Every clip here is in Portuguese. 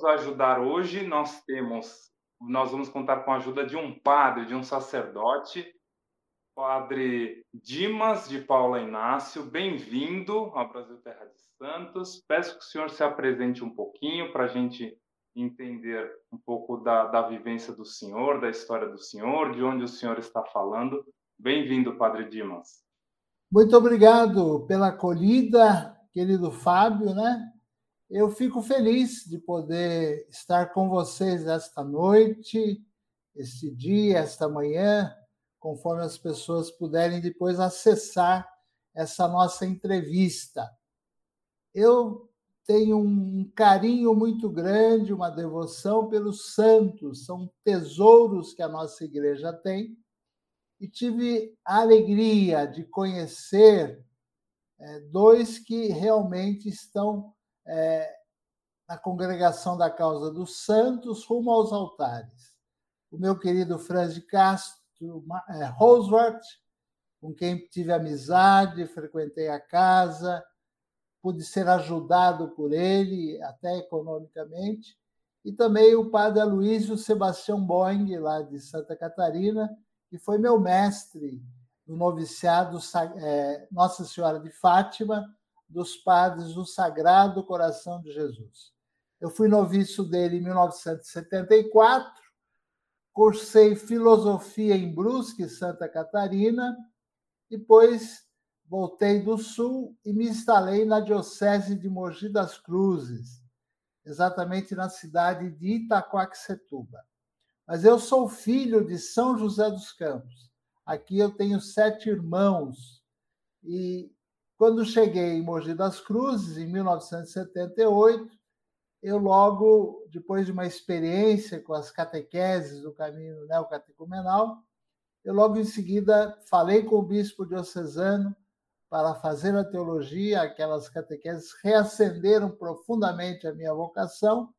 nos ajudar hoje, nós temos, nós vamos contar com a ajuda de um padre, de um sacerdote, Padre Dimas de Paula Inácio. Bem-vindo ao Brasil Terra de Santos. Peço que o senhor se apresente um pouquinho para a gente entender um pouco da, da vivência do senhor, da história do senhor, de onde o senhor está falando. Bem-vindo, Padre Dimas. Muito obrigado pela acolhida, querido Fábio, né? Eu fico feliz de poder estar com vocês esta noite, este dia, esta manhã, conforme as pessoas puderem depois acessar essa nossa entrevista. Eu tenho um carinho muito grande, uma devoção pelos santos, são tesouros que a nossa igreja tem, e tive a alegria de conhecer é, dois que realmente estão é, na congregação da causa dos santos rumo aos altares. O meu querido Franz de Castro é, Roosevelt, com quem tive amizade, frequentei a casa, pude ser ajudado por ele, até economicamente, e também o padre Aloysio Sebastião Boing, lá de Santa Catarina, que foi meu mestre no noviciado é, Nossa Senhora de Fátima, dos padres do Sagrado Coração de Jesus. Eu fui noviço dele em 1974, cursei filosofia em Brusque, Santa Catarina, depois voltei do Sul e me instalei na Diocese de Mogi das Cruzes, exatamente na cidade de Itacoaxetuba. Mas eu sou filho de São José dos Campos. Aqui eu tenho sete irmãos e quando cheguei em Mogi das Cruzes, em 1978, eu logo, depois de uma experiência com as catequeses do caminho neocatecumenal, eu logo em seguida falei com o bispo diocesano para fazer a teologia, aquelas catequeses reacenderam profundamente a minha vocação.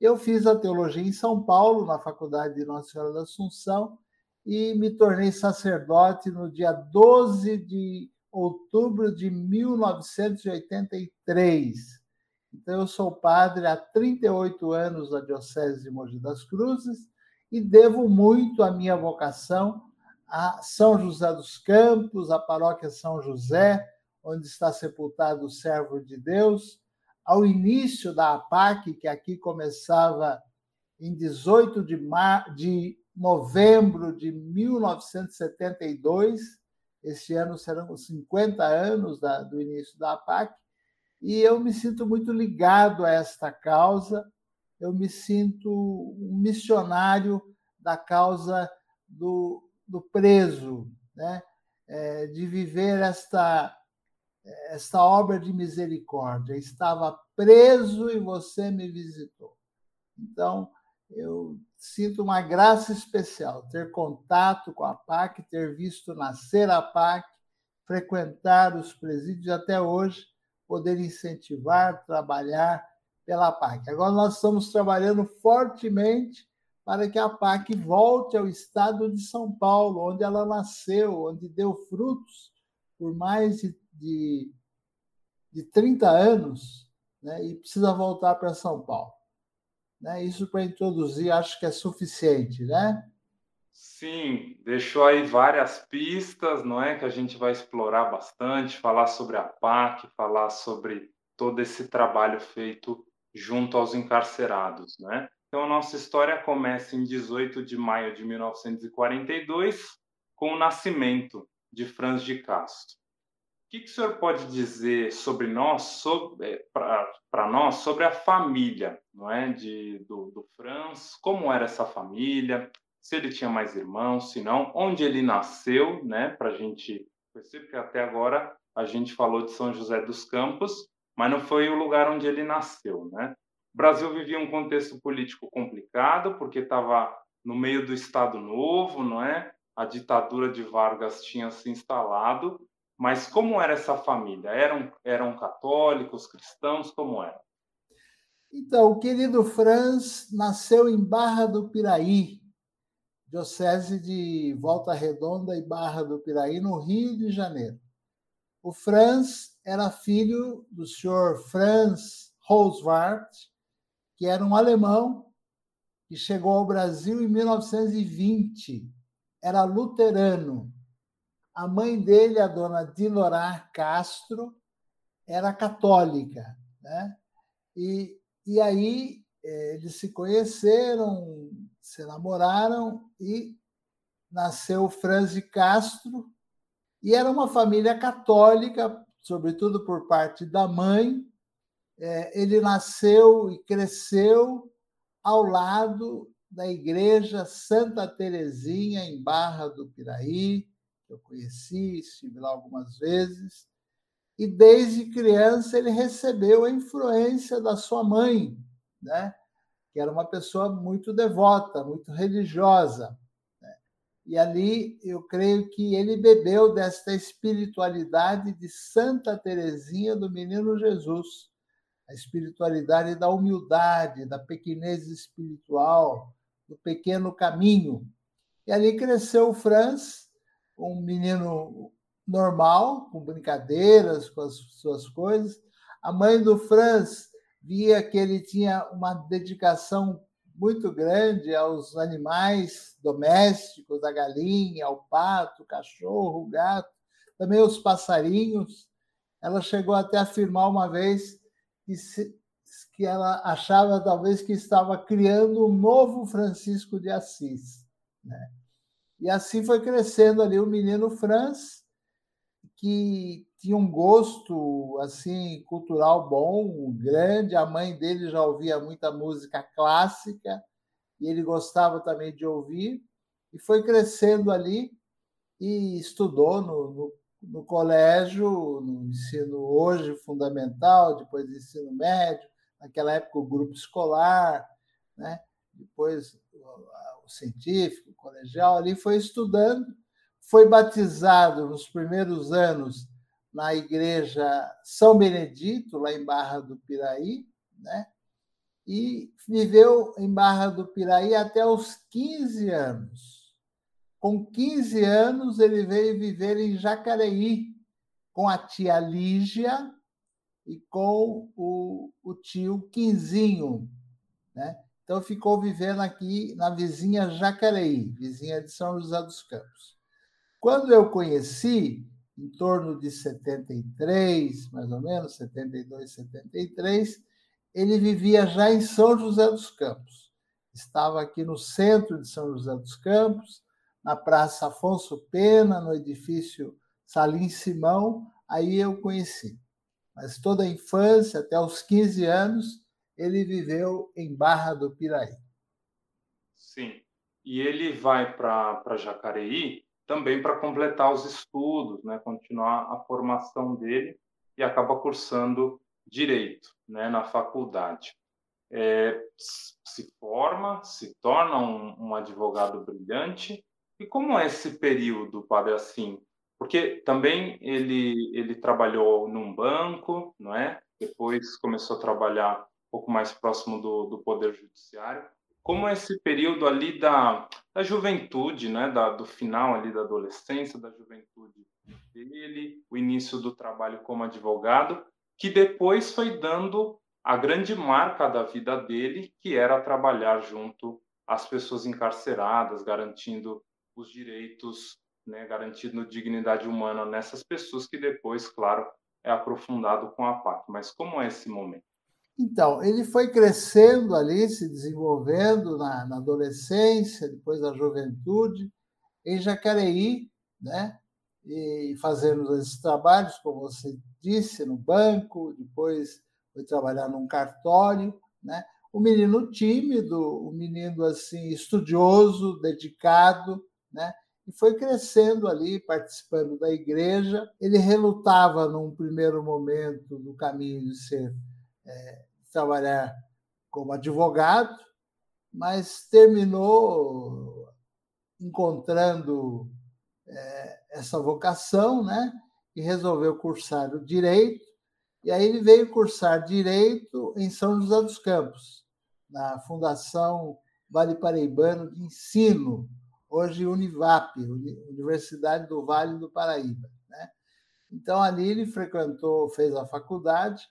Eu fiz a teologia em São Paulo, na Faculdade de Nossa Senhora da Assunção, e me tornei sacerdote no dia 12 de outubro de 1983. Então, eu sou padre há 38 anos na Diocese de Mogi das Cruzes e devo muito a minha vocação a São José dos Campos, a paróquia São José, onde está sepultado o servo de Deus, ao início da APAC, que aqui começava em 18 de, mar... de novembro de 1972, este ano serão os 50 anos da, do início da APAC, e eu me sinto muito ligado a esta causa, eu me sinto um missionário da causa do, do preso, né? É, de viver esta, esta obra de misericórdia. Estava preso e você me visitou. Então, eu sinto uma graça especial ter contato com a PAC, ter visto nascer a PAC, frequentar os presídios até hoje, poder incentivar, trabalhar pela PAC. Agora nós estamos trabalhando fortemente para que a PAC volte ao estado de São Paulo, onde ela nasceu, onde deu frutos por mais de, de, de 30 anos, né? e precisa voltar para São Paulo. Né? Isso para introduzir, acho que é suficiente, né? Sim, deixou aí várias pistas, não é? Que a gente vai explorar bastante, falar sobre a PAC, falar sobre todo esse trabalho feito junto aos encarcerados, né? Então, a nossa história começa em 18 de maio de 1942, com o nascimento de Franz de Castro. Que, que o senhor pode dizer sobre nós, é, para nós, sobre a família, não é, de do, do Franz? Como era essa família? Se ele tinha mais irmãos, se não, onde ele nasceu, né, para a gente perceber, porque até agora a gente falou de São José dos Campos, mas não foi o lugar onde ele nasceu, né? O Brasil vivia um contexto político complicado, porque estava no meio do Estado Novo, não é? A ditadura de Vargas tinha se instalado mas como era essa família? Eram, eram católicos, cristãos? Como era? Então, o querido Franz nasceu em Barra do Piraí, diocese de Volta Redonda e Barra do Piraí, no Rio de Janeiro. O Franz era filho do senhor Franz Roswart, que era um alemão que chegou ao Brasil em 1920. Era luterano. A mãe dele, a dona Dilorar Castro, era católica. Né? E, e aí eh, eles se conheceram, se namoraram e nasceu Franz Castro. E era uma família católica, sobretudo por parte da mãe. É, ele nasceu e cresceu ao lado da igreja Santa Terezinha, em Barra do Piraí, que eu conheci, estive lá algumas vezes. E desde criança ele recebeu a influência da sua mãe, né? que era uma pessoa muito devota, muito religiosa. E ali eu creio que ele bebeu desta espiritualidade de Santa Teresinha do Menino Jesus, a espiritualidade da humildade, da pequenez espiritual, do pequeno caminho. E ali cresceu o Franz, um menino normal, com brincadeiras, com as suas coisas. A mãe do Franz via que ele tinha uma dedicação muito grande aos animais domésticos, a galinha, ao pato, o cachorro, o gato, também os passarinhos. Ela chegou até a afirmar uma vez que, se, que ela achava talvez que estava criando um novo Francisco de Assis. Né? E assim foi crescendo ali o menino Franz, que tinha um gosto assim cultural bom, grande. A mãe dele já ouvia muita música clássica e ele gostava também de ouvir e foi crescendo ali e estudou no, no, no colégio, no ensino hoje fundamental, depois ensino médio, naquela época o grupo escolar, né? depois científico, colegial, ali foi estudando foi batizado nos primeiros anos na igreja São Benedito, lá em Barra do Piraí, né? e viveu em Barra do Piraí até os 15 anos. Com 15 anos, ele veio viver em Jacareí, com a tia Lígia e com o, o tio Quinzinho. Né? Então, ficou vivendo aqui na vizinha Jacareí, vizinha de São José dos Campos. Quando eu conheci, em torno de 73, mais ou menos, 72, 73, ele vivia já em São José dos Campos. Estava aqui no centro de São José dos Campos, na Praça Afonso Pena, no edifício Salim Simão, aí eu conheci. Mas toda a infância, até os 15 anos, ele viveu em Barra do Piraí. Sim. E ele vai para Jacareí também para completar os estudos, né, continuar a formação dele e acaba cursando direito, né, na faculdade. É, se forma, se torna um, um, advogado brilhante. E como é esse período, padre, assim? Porque também ele ele trabalhou num banco, não é? Depois começou a trabalhar pouco mais próximo do, do poder judiciário como esse período ali da, da juventude, né, da, do final ali da adolescência, da juventude dele, o início do trabalho como advogado, que depois foi dando a grande marca da vida dele, que era trabalhar junto às pessoas encarceradas, garantindo os direitos, né, garantindo dignidade humana nessas pessoas, que depois, claro, é aprofundado com a PAC. Mas como é esse momento? Então, ele foi crescendo ali, se desenvolvendo na, na adolescência, depois na juventude, em Jacareí, né? e fazendo esses trabalhos, como você disse, no banco, depois foi trabalhar num cartório, né? O menino tímido, o menino assim estudioso, dedicado, né? E foi crescendo ali, participando da igreja. Ele relutava num primeiro momento do caminho de ser é, trabalhar como advogado, mas terminou encontrando é, essa vocação, né? E resolveu cursar o direito. E aí ele veio cursar direito em São José dos Campos, na Fundação Vale Paraibano de Ensino, hoje Univap, Universidade do Vale do Paraíba. Né? Então ali ele frequentou, fez a faculdade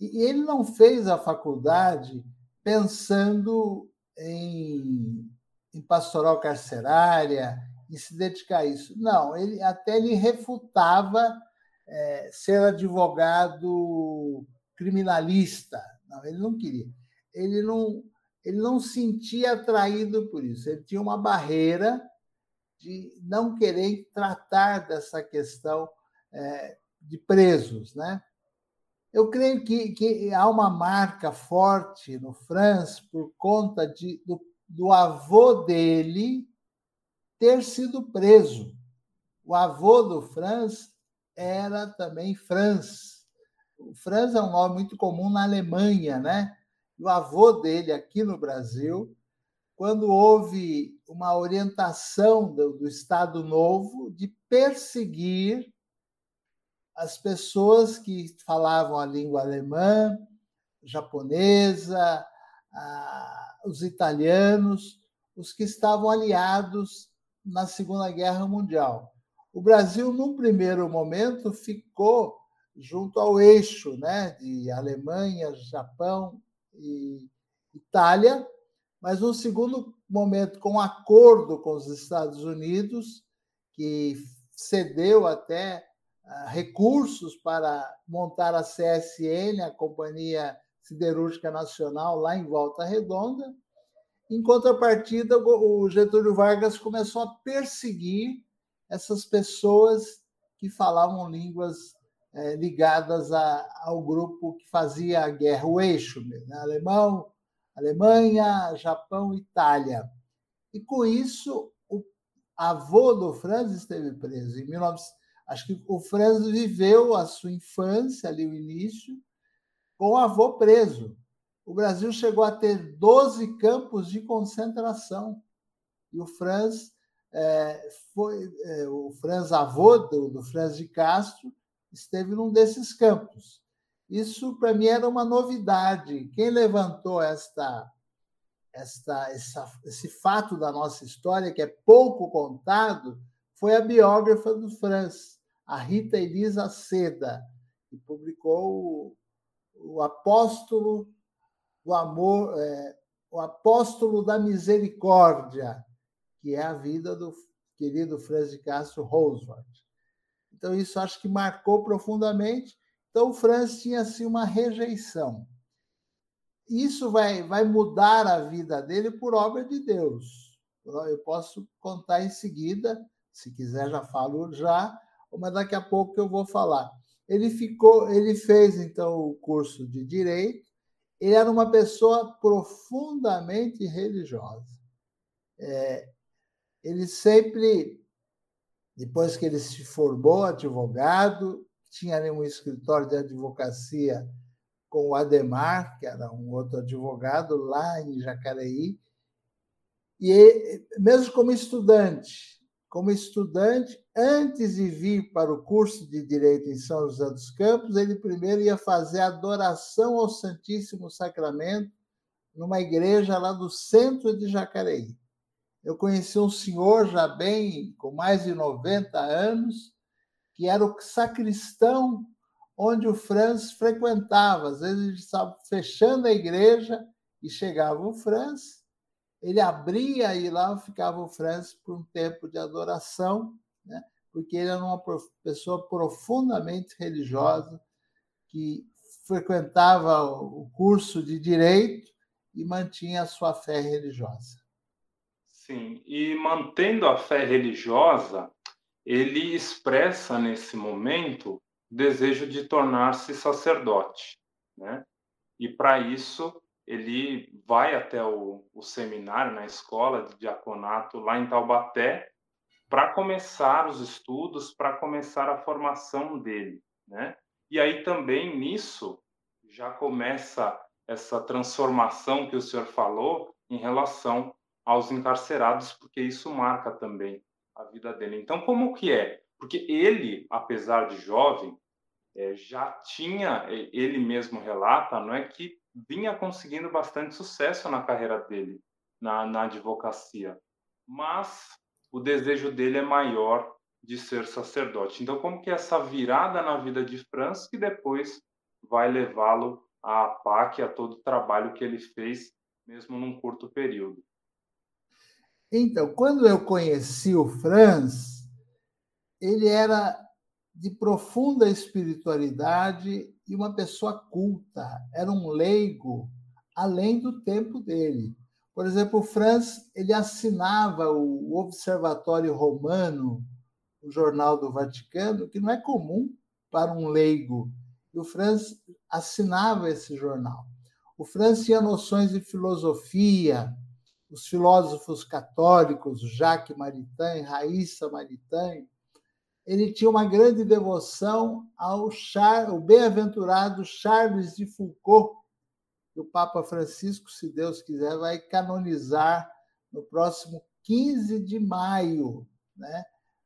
e ele não fez a faculdade pensando em, em pastoral carcerária, em se dedicar a isso. Não, ele até ele refutava é, ser advogado criminalista. Não, ele não queria. Ele não, ele não sentia atraído por isso. Ele tinha uma barreira de não querer tratar dessa questão é, de presos, né? Eu creio que, que há uma marca forte no Franz por conta de, do, do avô dele ter sido preso. O avô do Franz era também Franz. O Franz é um nome muito comum na Alemanha, né? O avô dele aqui no Brasil, quando houve uma orientação do, do Estado Novo de perseguir as pessoas que falavam a língua alemã, japonesa, os italianos, os que estavam aliados na Segunda Guerra Mundial. O Brasil, num primeiro momento, ficou junto ao eixo né, de Alemanha, Japão e Itália, mas num segundo momento, com um acordo com os Estados Unidos, que cedeu até recursos para montar a CSN, a Companhia Siderúrgica Nacional, lá em Volta Redonda, em contrapartida, o Getúlio Vargas começou a perseguir essas pessoas que falavam línguas é, ligadas ao grupo que fazia a guerra, o eixo, né? alemão, Alemanha, Japão, Itália. E com isso, o avô do Franz esteve preso. Em 19... Acho que o Franz viveu a sua infância, ali o início, com o avô preso o Brasil chegou a ter 12 campos de concentração. E o Franz é, foi é, o Franz avô do, do Franz de Castro esteve num desses campos. Isso para mim era uma novidade. Quem levantou esta, esta, essa, esse fato da nossa história que é pouco contado foi a biógrafa do Franz, a Rita Elisa Seda, que publicou o, o Apóstolo o amor, é, o apóstolo da misericórdia, que é a vida do querido Franz de Castro Roosevelt. Então, isso acho que marcou profundamente. Então, o Franz tinha assim, uma rejeição. Isso vai, vai mudar a vida dele por obra de Deus. Eu posso contar em seguida, se quiser já falo já, mas daqui a pouco eu vou falar. Ele ficou, ele fez então o curso de direito ele era uma pessoa profundamente religiosa. É, ele sempre, depois que ele se formou advogado, tinha um escritório de advocacia com o Ademar, que era um outro advogado lá em Jacareí, e ele, mesmo como estudante, como estudante, antes de vir para o curso de Direito em São José dos Campos, ele primeiro ia fazer adoração ao Santíssimo Sacramento numa igreja lá do centro de Jacareí. Eu conheci um senhor já bem, com mais de 90 anos, que era o sacristão onde o Franz frequentava. Às vezes ele estava fechando a igreja e chegava o Franz ele abria e lá ficava o Francis por um tempo de adoração, né? porque ele era uma pessoa profundamente religiosa que frequentava o curso de direito e mantinha a sua fé religiosa. Sim, e mantendo a fé religiosa, ele expressa nesse momento o desejo de tornar-se sacerdote, né? E para isso ele vai até o, o seminário na escola de diaconato lá em Taubaté para começar os estudos, para começar a formação dele, né? E aí também nisso já começa essa transformação que o senhor falou em relação aos encarcerados, porque isso marca também a vida dele. Então, como que é? Porque ele, apesar de jovem, é, já tinha, ele mesmo relata, não é que vinha conseguindo bastante sucesso na carreira dele, na, na advocacia. Mas o desejo dele é maior de ser sacerdote. Então, como que é essa virada na vida de Franz que depois vai levá-lo a APAC e a todo o trabalho que ele fez, mesmo num curto período. Então, quando eu conheci o Franz, ele era de profunda espiritualidade e uma pessoa culta, era um leigo além do tempo dele. Por exemplo, o Franz ele assinava o Observatório Romano, o jornal do Vaticano, que não é comum para um leigo. E o Franz assinava esse jornal. O Franz tinha noções de filosofia, os filósofos católicos, Jacques Maritain, Raíssa Maritain, ele tinha uma grande devoção ao Char, o bem-aventurado Charles de Foucault, que o Papa Francisco, se Deus quiser, vai canonizar no próximo 15 de maio, né?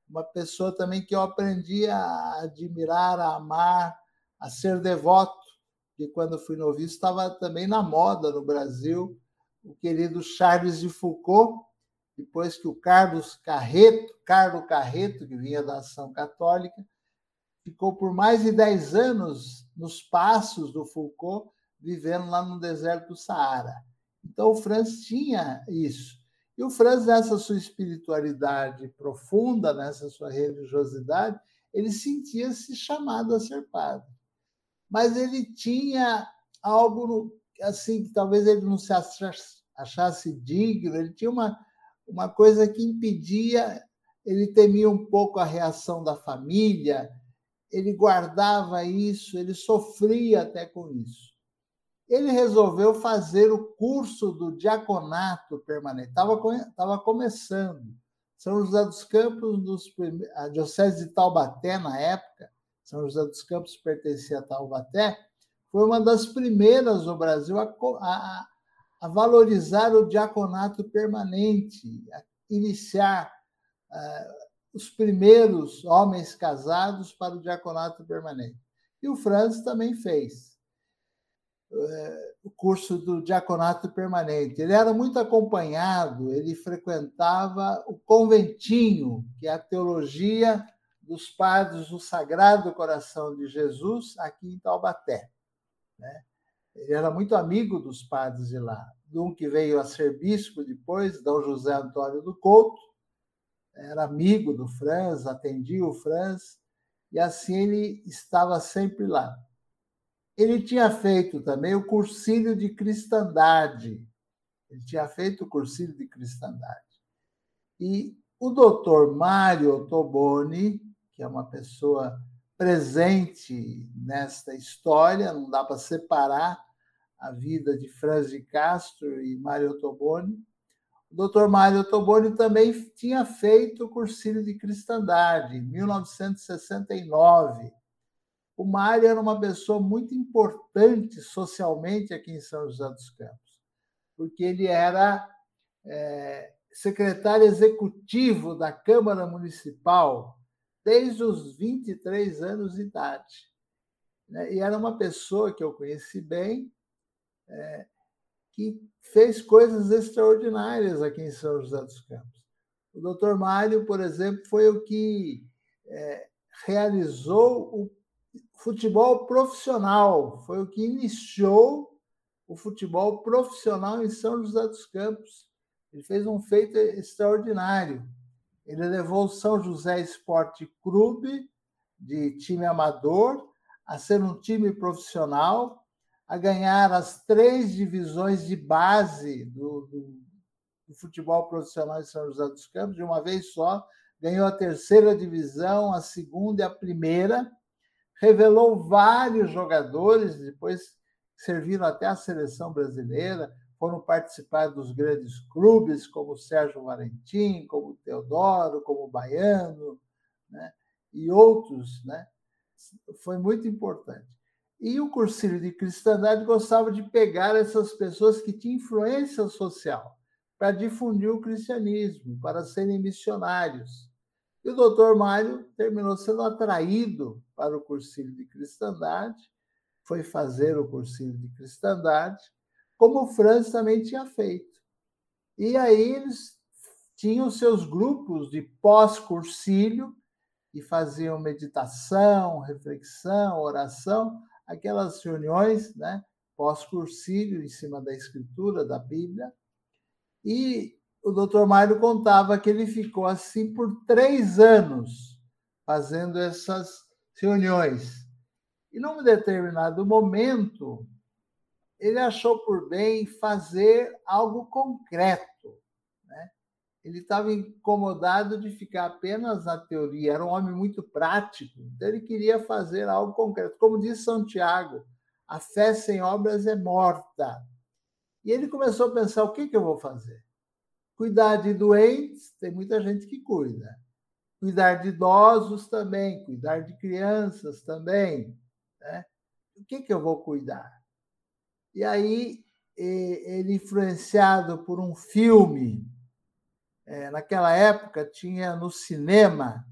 Uma pessoa também que eu aprendi a admirar, a amar, a ser devoto, que quando fui noviço estava também na moda no Brasil, o querido Charles de Foucault, depois que o Carlos Carreto, Carlos Carreto, que vinha da Ação Católica, ficou por mais de 10 anos nos passos do Foucault, vivendo lá no deserto do Saara. Então, o Franz tinha isso. E o Franz, nessa sua espiritualidade profunda, nessa sua religiosidade, ele sentia-se chamado a ser padre. Mas ele tinha algo assim que talvez ele não se achasse digno, ele tinha uma uma coisa que impedia, ele temia um pouco a reação da família, ele guardava isso, ele sofria até com isso. Ele resolveu fazer o curso do diaconato permanente, estava começando. São José dos Campos, dos, a Diocese de Taubaté, na época, São José dos Campos pertencia a Taubaté, foi uma das primeiras no Brasil a, a, a valorizar o diaconato permanente, a iniciar uh, os primeiros homens casados para o diaconato permanente. E o Franz também fez o curso do diaconato permanente. Ele era muito acompanhado, ele frequentava o conventinho, que é a teologia dos padres do Sagrado Coração de Jesus, aqui em Taubaté. Né? Ele era muito amigo dos padres de lá. De um que veio a ser bispo depois, Dom José Antônio do Couto, era amigo do Franz, atendia o Franz, e assim ele estava sempre lá. Ele tinha feito também o cursilho de cristandade. Ele tinha feito o cursilho de cristandade. E o doutor Mário Toboni, que é uma pessoa presente nesta história, não dá para separar a vida de Franz de Castro e Mário Toboni. O Dr. Mário Toboni também tinha feito o cursilho de cristandade em 1969. O Mário era uma pessoa muito importante socialmente aqui em São José dos Campos, porque ele era é, secretário executivo da Câmara Municipal desde os 23 anos de idade. Né? E era uma pessoa que eu conheci bem, é, que fez coisas extraordinárias aqui em São José dos Campos. O doutor Mário, por exemplo, foi o que é, realizou o futebol profissional, foi o que iniciou o futebol profissional em São José dos Campos. Ele fez um feito extraordinário. Ele levou o São José Esporte Clube, de time amador, a ser um time profissional, a ganhar as três divisões de base do, do, do futebol profissional de São José dos Campos, de uma vez só, ganhou a terceira divisão, a segunda e a primeira, revelou vários jogadores, depois serviram até a seleção brasileira, foram participar dos grandes clubes, como Sérgio Valentim, como Teodoro, como Baiano, né? e outros. Né? Foi muito importante. E o cursilho de cristandade gostava de pegar essas pessoas que tinham influência social para difundir o cristianismo, para serem missionários. E o doutor Mário terminou sendo atraído para o cursilho de cristandade, foi fazer o cursilho de cristandade, como o Franz também tinha feito. E aí eles tinham seus grupos de pós-cursílio e faziam meditação, reflexão, oração, aquelas reuniões né, pós-cursílio em cima da escritura da Bíblia. E o doutor Mário contava que ele ficou assim por três anos fazendo essas reuniões. E num determinado momento, ele achou por bem fazer algo concreto. Né? Ele estava incomodado de ficar apenas na teoria, era um homem muito prático, então ele queria fazer algo concreto. Como diz Santiago, a fé sem obras é morta. E ele começou a pensar: o que, que eu vou fazer? Cuidar de doentes, tem muita gente que cuida. Cuidar de idosos também, cuidar de crianças também. Né? O que, que eu vou cuidar? E aí, ele, influenciado por um filme, é, naquela época tinha no cinema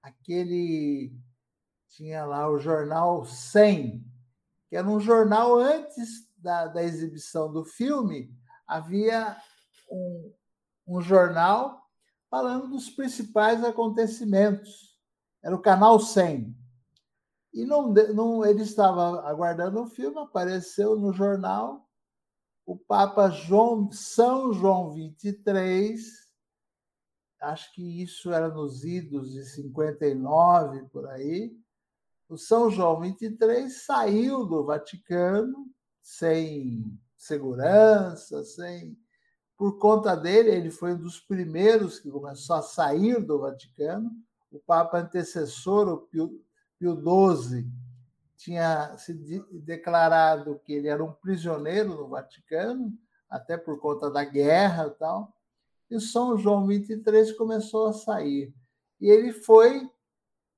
aquele. Tinha lá o jornal 100, que era um jornal antes da, da exibição do filme, havia um, um jornal falando dos principais acontecimentos. Era o Canal 100. E não, não, ele estava aguardando o filme, apareceu no jornal o Papa João, São João 23, acho que isso era nos idos de 59 por aí. O São João 23 saiu do Vaticano sem segurança, sem por conta dele, ele foi um dos primeiros que começou a sair do Vaticano. O Papa antecessor, o Pio Pio XII tinha se declarado que ele era um prisioneiro no Vaticano, até por conta da guerra e tal. E São João XXIII começou a sair. E ele foi,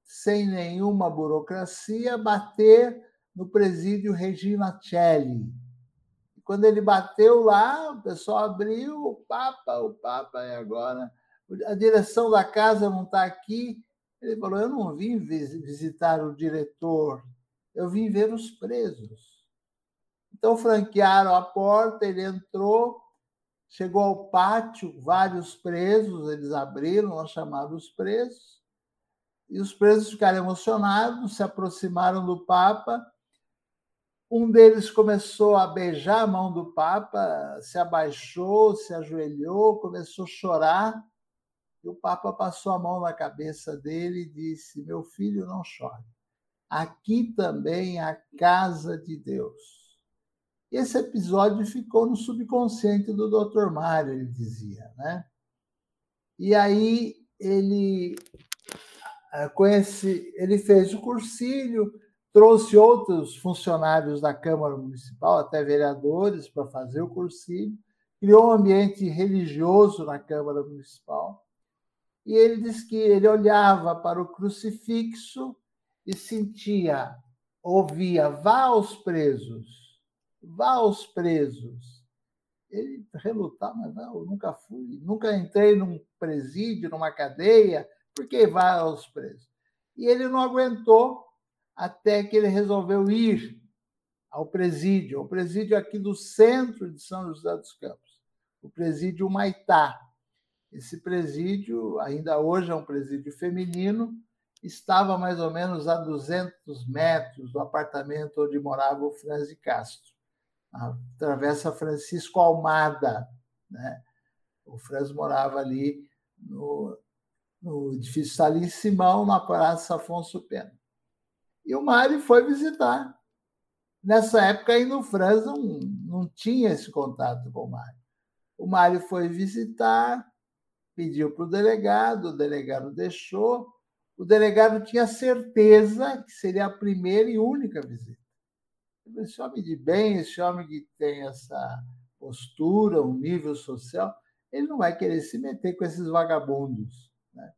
sem nenhuma burocracia, bater no presídio Regina Celli. E quando ele bateu lá, o pessoal abriu, o Papa, o Papa, é agora. A direção da casa não está aqui, ele falou: Eu não vim visitar o diretor, eu vim ver os presos. Então, franquearam a porta, ele entrou, chegou ao pátio, vários presos, eles abriram, nós chamaram os presos, e os presos ficaram emocionados, se aproximaram do Papa. Um deles começou a beijar a mão do Papa, se abaixou, se ajoelhou, começou a chorar. E o Papa passou a mão na cabeça dele e disse: Meu filho, não chore. Aqui também é a casa de Deus. Esse episódio ficou no subconsciente do Dr. Mário, ele dizia, né? E aí ele eh, conhece, ele fez o cursilho, trouxe outros funcionários da Câmara Municipal, até vereadores, para fazer o cursilho, criou um ambiente religioso na Câmara Municipal e ele diz que ele olhava para o crucifixo e sentia, ouvia: vá aos presos, vá aos presos. Ele relutava, mas não, eu nunca fui, nunca entrei num presídio, numa cadeia, por que vá aos presos? E ele não aguentou até que ele resolveu ir ao presídio, ao presídio aqui do centro de São José dos Campos, o presídio Maitá. Esse presídio, ainda hoje é um presídio feminino, estava mais ou menos a 200 metros do apartamento onde morava o Franz Castro, a Travessa Francisco Almada. Né? O Franz morava ali no, no edifício Salim Simão, na Praça Afonso Pena. E o Mário foi visitar. Nessa época, ainda o Franz não, não tinha esse contato com o Mário. O Mário foi visitar, pediu para o delegado, o delegado deixou. O delegado tinha certeza que seria a primeira e única visita. Esse homem de bem, esse homem que tem essa postura, um nível social, ele não vai querer se meter com esses vagabundos. Né?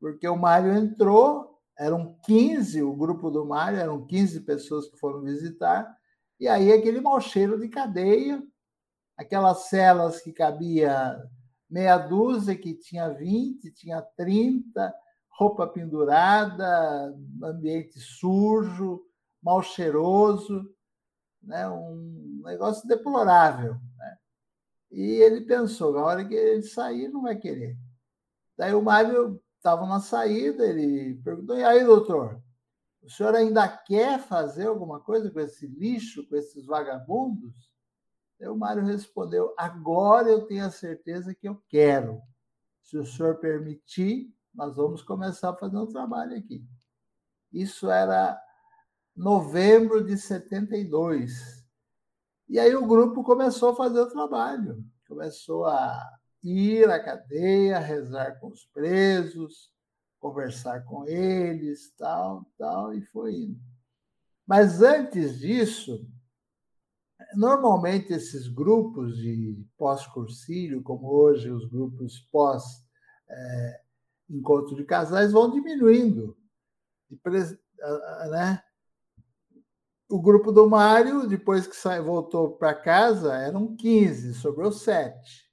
Porque o Mário entrou, eram 15, o grupo do Mário, eram 15 pessoas que foram visitar, e aí aquele mau cheiro de cadeia, aquelas celas que cabia meia dúzia que tinha 20, tinha 30, roupa pendurada, ambiente sujo, mal cheiroso, né? um negócio deplorável. Né? E ele pensou, na hora que ele sair, não vai querer. Daí o Mário estava na saída, ele perguntou, e aí, doutor, o senhor ainda quer fazer alguma coisa com esse lixo, com esses vagabundos? Aí o Mário respondeu: Agora eu tenho a certeza que eu quero. Se o senhor permitir, nós vamos começar a fazer um trabalho aqui. Isso era novembro de 72. E aí o grupo começou a fazer o trabalho, começou a ir à cadeia, rezar com os presos, conversar com eles, tal, tal, e foi indo. Mas antes disso, normalmente esses grupos de pós-cursílio, como hoje os grupos pós-encontro é, de casais, vão diminuindo. Né? O grupo do Mário, depois que voltou para casa, eram 15, sobrou 7.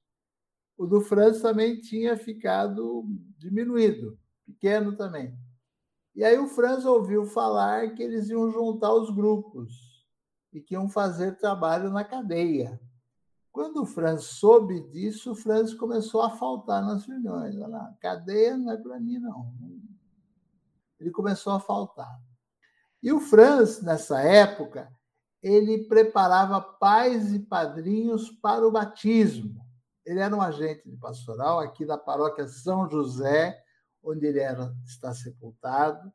O do Franz também tinha ficado diminuído, pequeno também. E aí o Franz ouviu falar que eles iam juntar os grupos e que iam fazer trabalho na cadeia. Quando o Franz soube disso, o Franz começou a faltar nas reuniões. Olha, cadeia não é para mim, não. Ele começou a faltar. E o Franz, nessa época, ele preparava pais e padrinhos para o batismo. Ele era um agente de pastoral aqui da paróquia São José, onde ele era, está sepultado.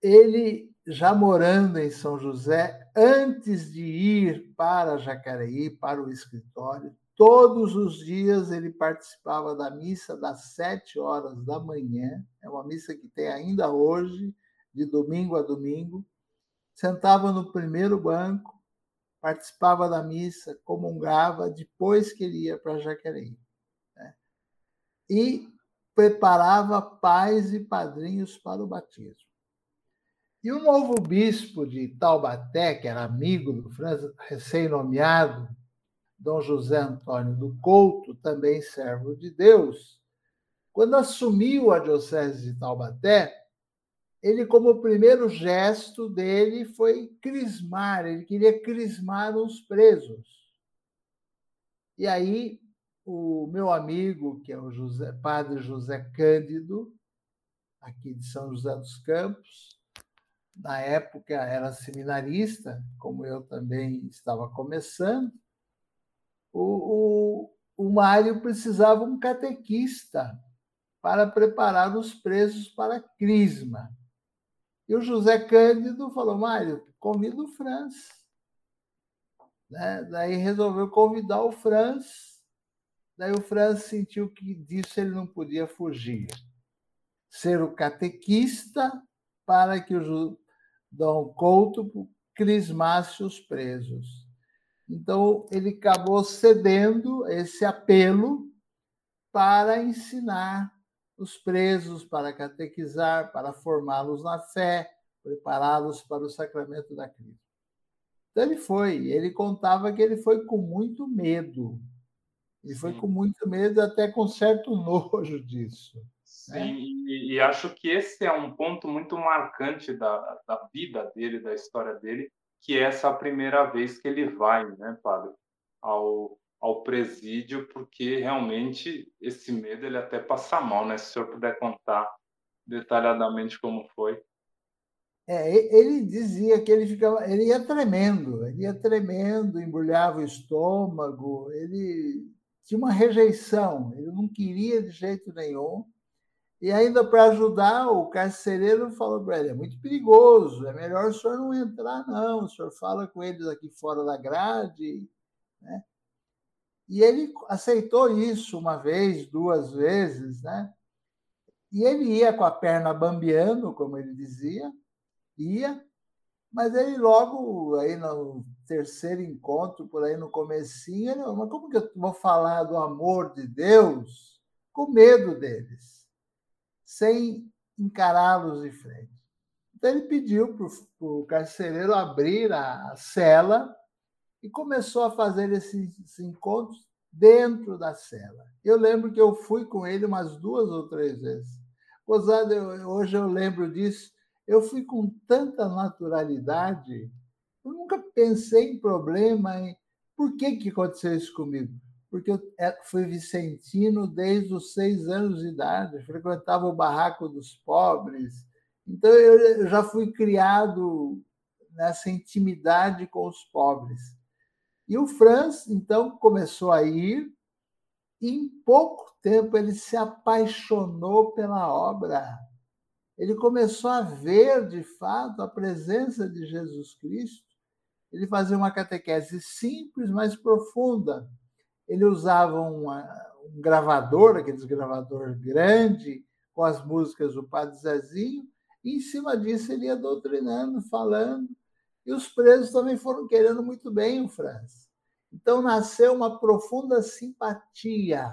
Ele já morando em São José, antes de ir para Jacareí, para o escritório, todos os dias ele participava da missa das sete horas da manhã, é uma missa que tem ainda hoje, de domingo a domingo, sentava no primeiro banco, participava da missa, comungava, depois que ele ia para Jacareí. Né? E preparava pais e padrinhos para o batismo. E o novo bispo de Taubaté, que era amigo do Franz, recém-nomeado, Dom José Antônio do Couto, também servo de Deus, quando assumiu a diocese de Taubaté, ele, como primeiro gesto dele, foi crismar, ele queria crismar os presos. E aí, o meu amigo, que é o José, padre José Cândido, aqui de São José dos Campos, na época era seminarista, como eu também estava começando, o, o, o Mário precisava um catequista para preparar os presos para a crisma. E o José Cândido falou: Mário, convida o Franz. Né? Daí resolveu convidar o Franz. Daí o Franz sentiu que disso ele não podia fugir. Ser o catequista para que o, Dom Couto crismasse os presos. Então, ele acabou cedendo esse apelo para ensinar os presos, para catequizar, para formá-los na fé, prepará-los para o sacramento da Cristo. Então, ele foi. Ele contava que ele foi com muito medo. Ele foi com muito medo, até com certo nojo disso. Sim, né? e, e, acho que esse é um ponto muito marcante da, da vida dele, da história dele, que é essa primeira vez que ele vai, né, padre, ao, ao presídio, porque realmente esse medo ele até passa mal, né? Se o senhor puder contar detalhadamente como foi. É, ele dizia que ele ficava, ele ia tremendo, ele ia tremendo, embrulhava o estômago, ele tinha uma rejeição, ele não queria de jeito nenhum. E ainda para ajudar, o carcereiro falou para ele: é muito perigoso, é melhor o senhor não entrar, não. O senhor fala com eles aqui fora da grade. Né? E ele aceitou isso uma vez, duas vezes, né? E ele ia com a perna bambeando, como ele dizia, ia, mas ele logo, aí no terceiro encontro, por aí no comecinho, ele, mas como que eu vou falar do amor de Deus com medo deles? sem encará-los de frente. Então ele pediu para o carcereiro abrir a cela e começou a fazer esses encontros dentro da cela. Eu lembro que eu fui com ele umas duas ou três vezes. Gozado, hoje eu lembro disso. Eu fui com tanta naturalidade, eu nunca pensei em problema. Em... Por que, que aconteceu isso comigo? porque eu é, fui vicentino desde os seis anos de idade, frequentava o barraco dos pobres, Então, eu já fui criado nessa intimidade com os pobres. E o Franz, então, começou a ir, e em pouco tempo ele se apaixonou pela obra. Ele começou a ver, de fato, a presença de Jesus Cristo. Ele fazia uma catequese simples, mas profunda. Ele usava uma, um gravador, aqueles gravador grande, com as músicas do Padre Zezinho, e em cima disso ele ia doutrinando, falando, e os presos também foram querendo muito bem o Franz. Então nasceu uma profunda simpatia.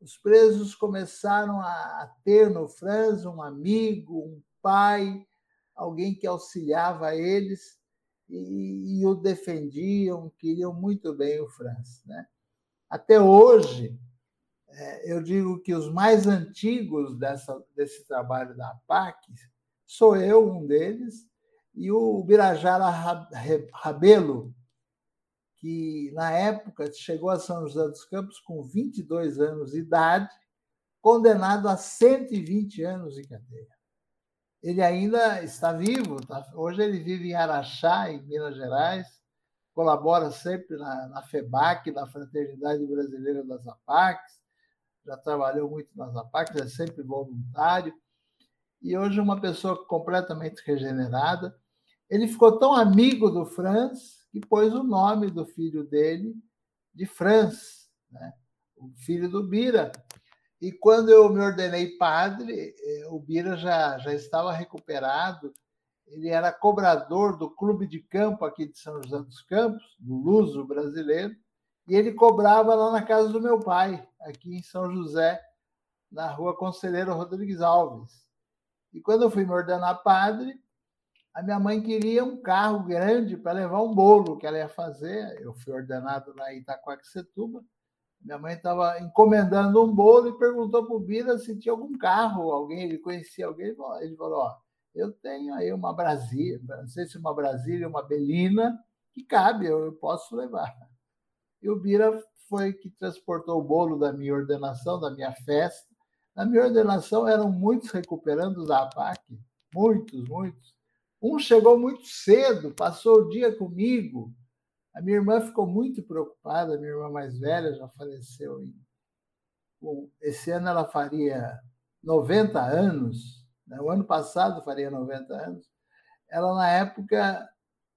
Os presos começaram a ter no Franz um amigo, um pai, alguém que auxiliava eles e, e o defendiam, queriam muito bem o Franz. Né? Até hoje, é, eu digo que os mais antigos dessa, desse trabalho da PAC sou eu, um deles, e o Birajara Rabelo, que na época chegou a São José dos Campos com 22 anos de idade, condenado a 120 anos de cadeia. Ele ainda está vivo, tá? hoje ele vive em Araxá, em Minas Gerais, colabora sempre na, na FEBAC, na Fraternidade Brasileira das APACs, já trabalhou muito nas APACs, é sempre voluntário, e hoje é uma pessoa completamente regenerada. Ele ficou tão amigo do Franz que pôs o nome do filho dele de Franz, né? o filho do Bira. E quando eu me ordenei padre, eh, o Bira já, já estava recuperado, ele era cobrador do clube de campo aqui de São José dos Campos, do Luso brasileiro, e ele cobrava lá na casa do meu pai, aqui em São José, na rua Conselheiro Rodrigues Alves. E quando eu fui me ordenar padre, a minha mãe queria um carro grande para levar um bolo que ela ia fazer. Eu fui ordenado na Itacoaxetuba. Minha mãe estava encomendando um bolo e perguntou para o Bira se tinha algum carro, alguém, ele conhecia alguém. Ele falou: Ó, eu tenho aí uma Brasília, não sei se uma Brasília, uma Belina, que cabe, eu, eu posso levar. E o Bira foi que transportou o bolo da minha ordenação, da minha festa. Na minha ordenação eram muitos recuperando da APAC, muitos, muitos. Um chegou muito cedo, passou o dia comigo. A minha irmã ficou muito preocupada, minha irmã mais velha já faleceu. Bom, esse ano ela faria 90 anos, né? o ano passado faria 90 anos. Ela, na época,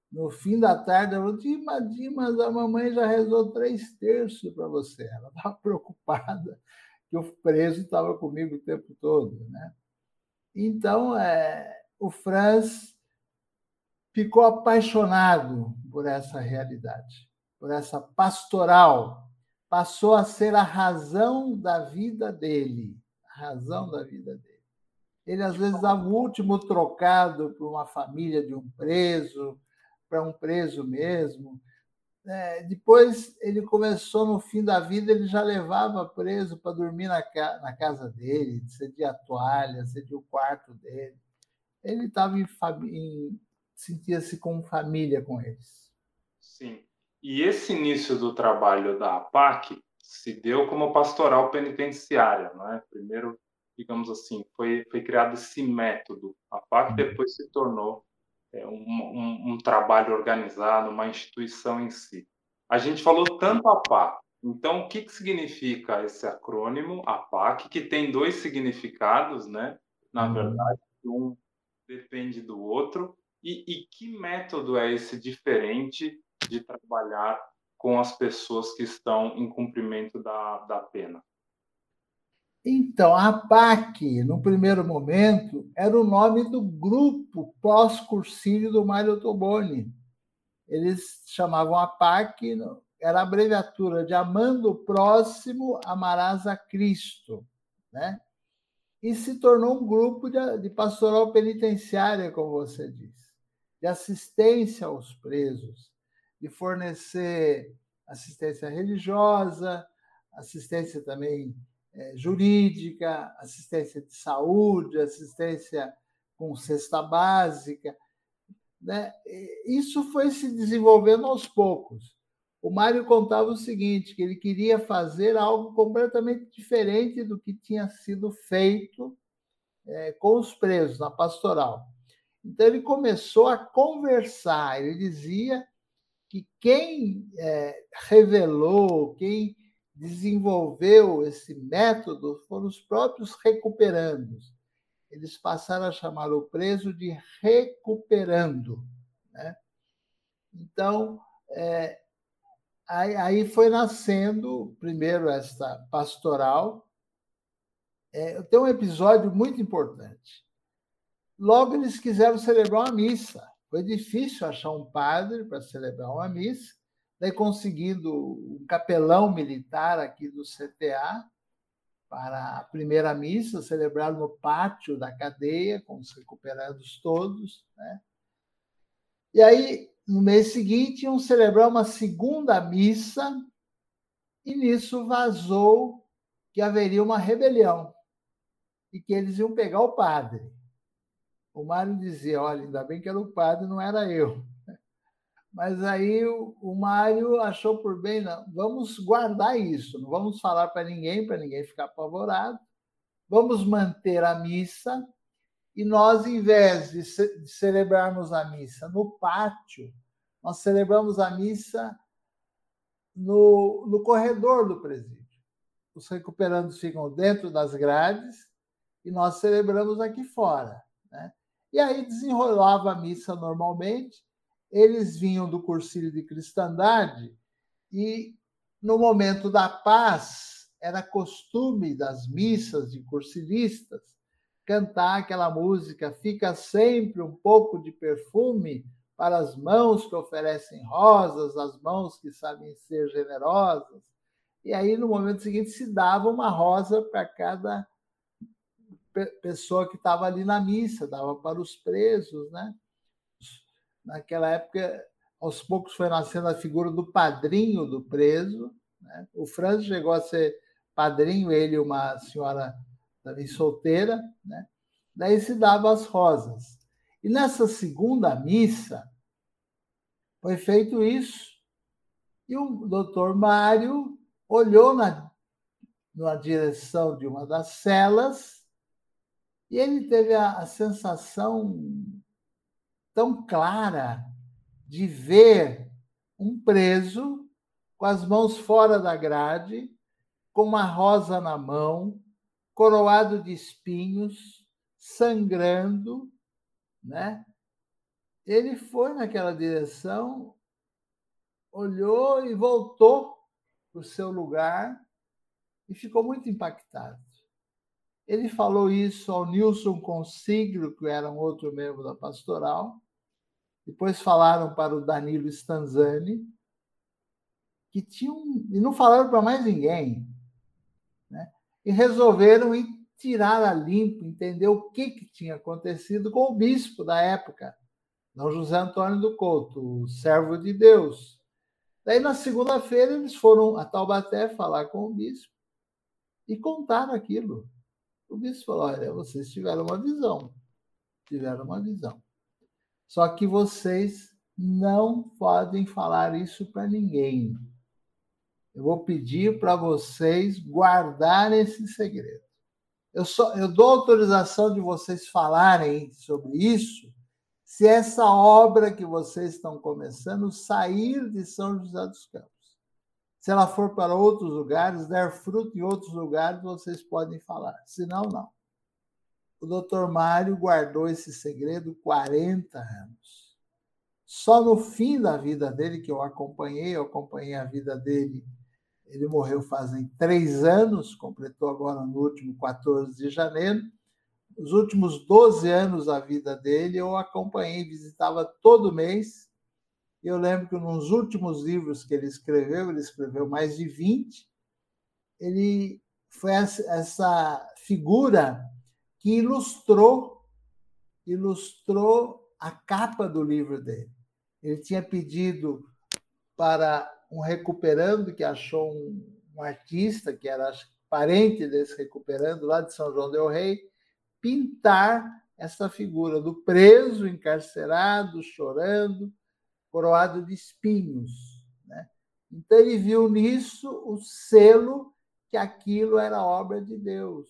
no fim da tarde, ela falou: Dima, Dimas, a mamãe já rezou três terços para você. Ela estava preocupada que o preso estava comigo o tempo todo. Né? Então, é, o Franz ficou apaixonado por essa realidade, por essa pastoral. Passou a ser a razão da vida dele. A razão da vida dele. Ele, às vezes, dava o último trocado para uma família de um preso, para um preso mesmo. É, depois ele começou no fim da vida, ele já levava preso para dormir na, na, casa dele, cedia a toalha, cedia o quarto dele. Ele estava em, em sentia-se como família com eles. Sim. E esse início do trabalho da APAC se deu como pastoral penitenciária, não é? Primeiro, digamos assim, foi, foi criado esse método. A APAC uhum. depois se tornou é, um, um, um, trabalho organizado, uma instituição em si. A gente falou tanto APAC. Então, o que, que significa esse acrônimo APAC, que tem dois significados, né? Na uhum. verdade, um depende do outro. E, e que método é esse diferente de trabalhar com as pessoas que estão em cumprimento da, da pena? Então, a PAC, no primeiro momento, era o nome do grupo pós-cursílio do Mário Toboni. Eles chamavam a PAC, era a abreviatura de Amando o Próximo, Amarás a Cristo. Né? E se tornou um grupo de, de pastoral penitenciária, como você disse, de assistência aos presos, de fornecer assistência religiosa, assistência também é, jurídica, assistência de saúde, assistência com cesta básica. Né? Isso foi se desenvolvendo aos poucos. O Mário contava o seguinte, que ele queria fazer algo completamente diferente do que tinha sido feito é, com os presos na pastoral. Então ele começou a conversar. Ele dizia que quem é, revelou, quem desenvolveu esse método foram os próprios recuperandos. Eles passaram a chamar o preso de recuperando. Né? Então, é, aí, aí, foi nascendo, primeiro, esta pastoral. É, tem um episódio muito importante. Logo, eles quiseram celebrar uma missa. Foi difícil achar um padre para celebrar uma missa. Daí, conseguindo um capelão militar aqui do CTA para a primeira missa, celebrada no pátio da cadeia, com os recuperados todos. Né? E aí, no mês seguinte, iam celebrar uma segunda missa, e nisso vazou que haveria uma rebelião e que eles iam pegar o padre. O Mário dizia: Olha, ainda bem que era o padre, não era eu. Mas aí o Mário achou por bem, não, vamos guardar isso, não vamos falar para ninguém, para ninguém ficar apavorado. Vamos manter a missa e nós, em vez de, ce de celebrarmos a missa no pátio, nós celebramos a missa no, no corredor do presídio. Os recuperandos ficam dentro das grades e nós celebramos aqui fora. Né? E aí desenrolava a missa normalmente, eles vinham do cursilho de cristandade e, no momento da paz, era costume das missas de cursilistas cantar aquela música Fica sempre um pouco de perfume para as mãos que oferecem rosas, as mãos que sabem ser generosas. E aí, no momento seguinte, se dava uma rosa para cada pessoa que estava ali na missa, dava para os presos, né? Naquela época, aos poucos foi nascendo a figura do padrinho do preso. Né? O Franz chegou a ser padrinho, ele e uma senhora também solteira, né? Daí se dava as rosas. E nessa segunda missa foi feito isso. E o doutor Mário olhou na, na direção de uma das celas e ele teve a, a sensação tão clara de ver um preso com as mãos fora da grade, com uma rosa na mão, coroado de espinhos, sangrando, né? Ele foi naquela direção, olhou e voltou para o seu lugar e ficou muito impactado. Ele falou isso ao Nilson Consiglio, que era um outro membro da pastoral. Depois falaram para o Danilo Stanzani, que tinham. E não falaram para mais ninguém e resolveram tirar a limpo, entender o que, que tinha acontecido com o bispo da época, Dom José Antônio do Couto, o servo de Deus. Daí, na segunda-feira, eles foram a Taubaté falar com o bispo e contaram aquilo. O bispo falou: Olha, vocês tiveram uma visão. Tiveram uma visão. Só que vocês não podem falar isso para ninguém. Eu vou pedir para vocês guardar esse segredo. Eu, só, eu dou autorização de vocês falarem sobre isso se essa obra que vocês estão começando sair de São José dos Campos. Se ela for para outros lugares, der fruto em outros lugares, vocês podem falar. Senão, não. O doutor Mário guardou esse segredo 40 anos. Só no fim da vida dele, que eu acompanhei, eu acompanhei a vida dele ele morreu fazem três anos, completou agora no último 14 de janeiro. Os últimos 12 anos da vida dele eu acompanhei, visitava todo mês. Eu lembro que nos últimos livros que ele escreveu, ele escreveu mais de 20, ele foi essa figura que ilustrou ilustrou a capa do livro dele. Ele tinha pedido para um recuperando que achou um, um artista que era parente desse recuperando lá de São João del Rei pintar essa figura do preso encarcerado, chorando, coroado de espinhos. Né? Então ele viu nisso o selo que aquilo era obra de Deus.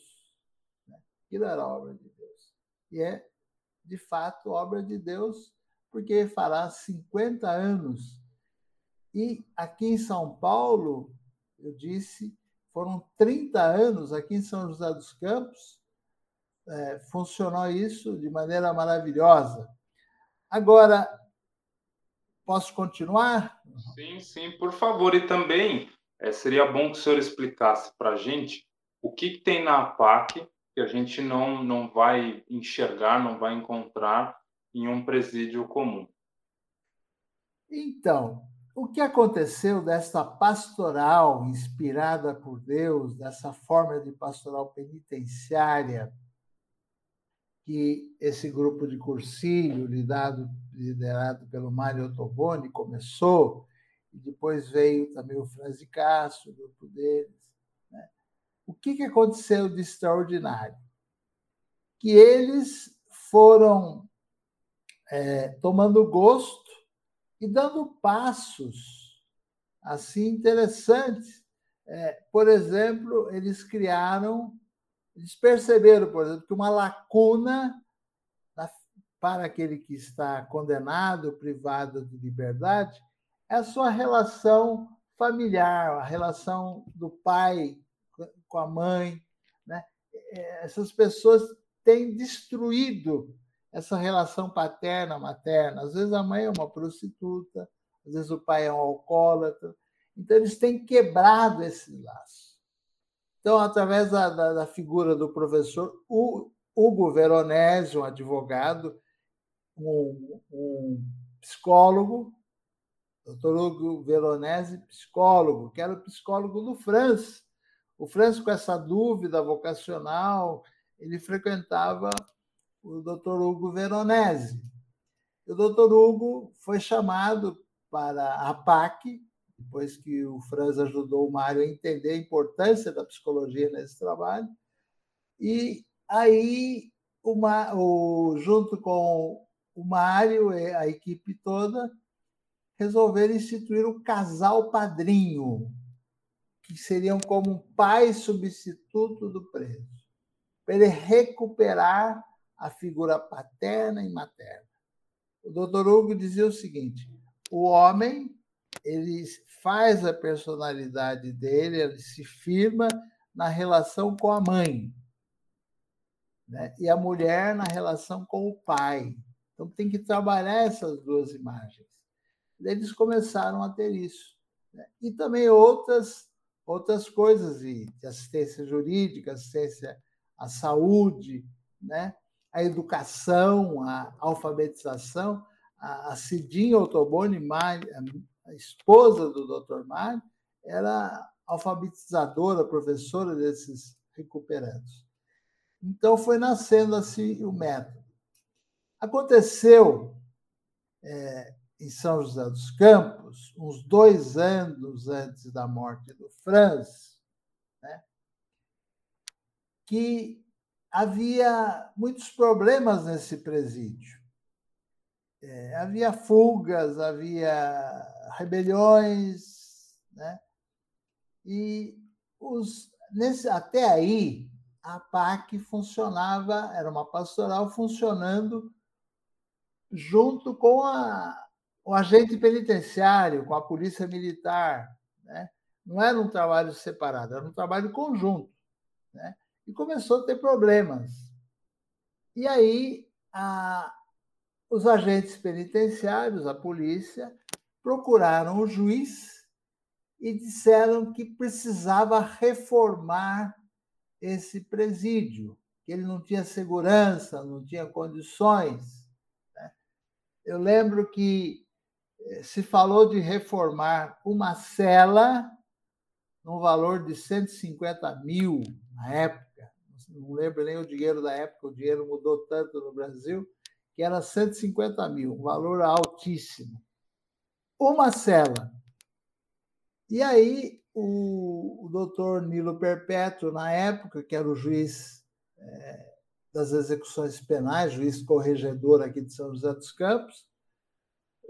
Né? Aquilo era obra de Deus. E é, de fato, obra de Deus, porque fará 50 anos. E aqui em São Paulo, eu disse, foram 30 anos aqui em São José dos Campos, é, funcionou isso de maneira maravilhosa. Agora, posso continuar? Sim, sim, por favor. E também é, seria bom que o senhor explicasse para a gente o que, que, tem na APAC que a gente não, não vai enxergar, não vai encontrar em um presídio comum. Então, o que aconteceu desta pastoral inspirada por Deus, dessa forma de pastoral penitenciária que esse grupo de cursilho, liderado, liderado pelo Mário Ottoboni, começou, e depois veio também o Franz de o grupo deles. Né? O que, que aconteceu de extraordinário? Que eles foram é, tomando gosto e dando passos assim interessantes. É, por exemplo, eles criaram eles perceberam, por exemplo, que uma lacuna para aquele que está condenado, privado de liberdade, é a sua relação familiar, a relação do pai com a mãe. Né? É, essas pessoas têm destruído essa relação paterna-materna. Às vezes a mãe é uma prostituta, às vezes o pai é um alcoólatra. Então, eles têm quebrado esse laço. Então, através da, da, da figura do professor Hugo Veronese, um advogado, um, um psicólogo, doutor Hugo Veronese, psicólogo, que era o psicólogo do Franz. O Franz, com essa dúvida vocacional, ele frequentava o doutor Hugo Veronese. O doutor Hugo foi chamado para a PAC, depois que o Franz ajudou o Mário a entender a importância da psicologia nesse trabalho. E aí, uma, o, junto com o Mário e a equipe toda, resolveram instituir o casal padrinho, que seriam como um pai substituto do preso, para ele recuperar a figura paterna e materna. O doutor Hugo dizia o seguinte: o homem ele faz a personalidade dele, ele se firma na relação com a mãe. Né? E a mulher na relação com o pai. Então tem que trabalhar essas duas imagens. Eles começaram a ter isso. Né? E também outras, outras coisas de assistência jurídica, assistência à saúde, né? a educação, a alfabetização. A Cidinha Ottoboni, a esposa do Dr. Mário, era alfabetizadora, professora desses recuperandos. Então foi nascendo assim o método. Aconteceu é, em São José dos Campos, uns dois anos antes da morte do Franz, né, que havia muitos problemas nesse presídio. É, havia fugas, havia rebeliões, né? E os, nesse, até aí, a PAC funcionava, era uma pastoral funcionando junto com a, o agente penitenciário, com a polícia militar. Né? Não era um trabalho separado, era um trabalho conjunto. Né? E começou a ter problemas. E aí, a, os agentes penitenciários, a polícia, procuraram o juiz e disseram que precisava reformar esse presídio, que ele não tinha segurança, não tinha condições. Eu lembro que eh, se falou de reformar uma cela no valor de 150 mil na época. Não lembro nem o dinheiro da época, o dinheiro mudou tanto no Brasil, que era 150 mil, um valor altíssimo uma cela. E aí o, o doutor Nilo Perpétuo, na época, que era o juiz é, das execuções penais, juiz corregedor aqui de São José dos Campos,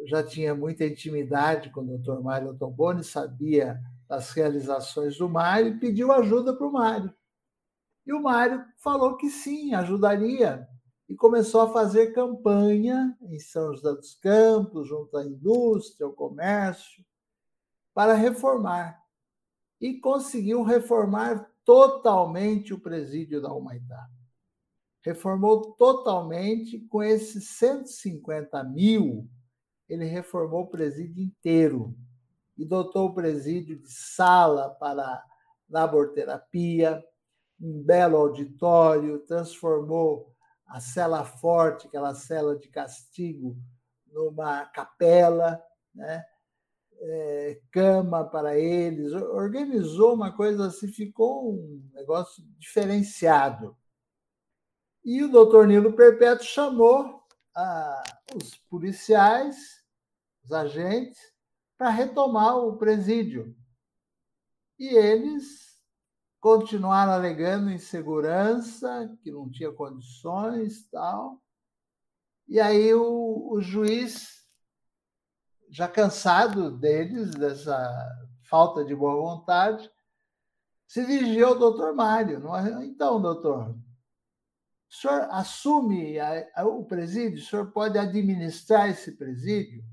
já tinha muita intimidade com o doutor Mário Ottoboni, sabia das realizações do Mário e pediu ajuda para o Mário. E o Mário falou que sim, ajudaria. E começou a fazer campanha em São José dos Campos, junto à indústria, ao comércio, para reformar. E conseguiu reformar totalmente o presídio da Humaitá. Reformou totalmente, com esses 150 mil, ele reformou o presídio inteiro e dotou o presídio de sala para laborterapia, um belo auditório, transformou a cela forte, aquela cela de castigo, numa capela, né? É, cama para eles, organizou uma coisa assim, ficou um negócio diferenciado. E o doutor Nilo Perpétuo chamou ah, os policiais, os agentes, para retomar o presídio. E eles continuaram alegando insegurança, que não tinha condições tal. E aí o, o juiz, já cansado deles, dessa falta de boa vontade, se dirigiu ao doutor Mário. É? Então, doutor, o senhor assume a, a, o presídio? O senhor pode administrar esse presídio?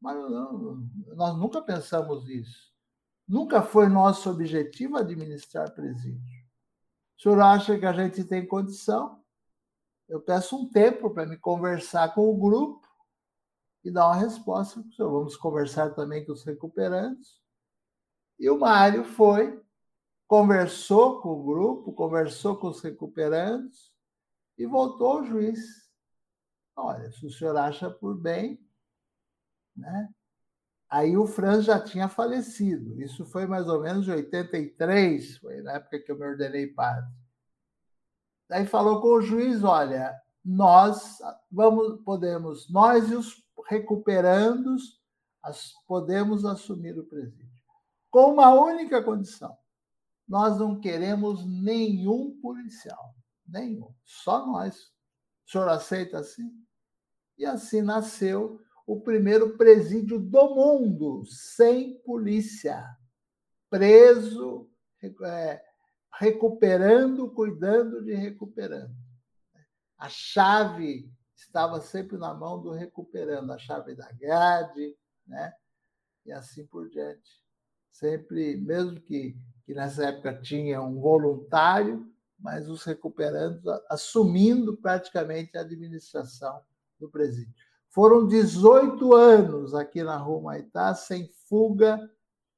Mas não, nós nunca pensamos isso. Nunca foi nosso objetivo administrar presídio. O senhor acha que a gente tem condição? Eu peço um tempo para me conversar com o grupo e dar uma resposta senhor. Vamos conversar também com os recuperantes. E o Mário foi, conversou com o grupo, conversou com os recuperantes e voltou ao juiz. Olha, se o senhor acha por bem, né? Aí o Franz já tinha falecido. Isso foi mais ou menos em 83, foi na época que eu me ordenei padre. Daí falou com o juiz: olha, nós vamos, podemos, nós e os recuperandos, podemos assumir o presídio. Com uma única condição: nós não queremos nenhum policial, nenhum, só nós. O senhor aceita assim? E assim nasceu o primeiro presídio do mundo sem polícia, preso, é, recuperando, cuidando de recuperando. A chave estava sempre na mão do recuperando, a chave da grade, né? E assim por diante. Sempre, mesmo que, que nessa época tinha um voluntário, mas os recuperandos assumindo praticamente a administração do presídio. Foram 18 anos aqui na Rua Maitá, sem fuga,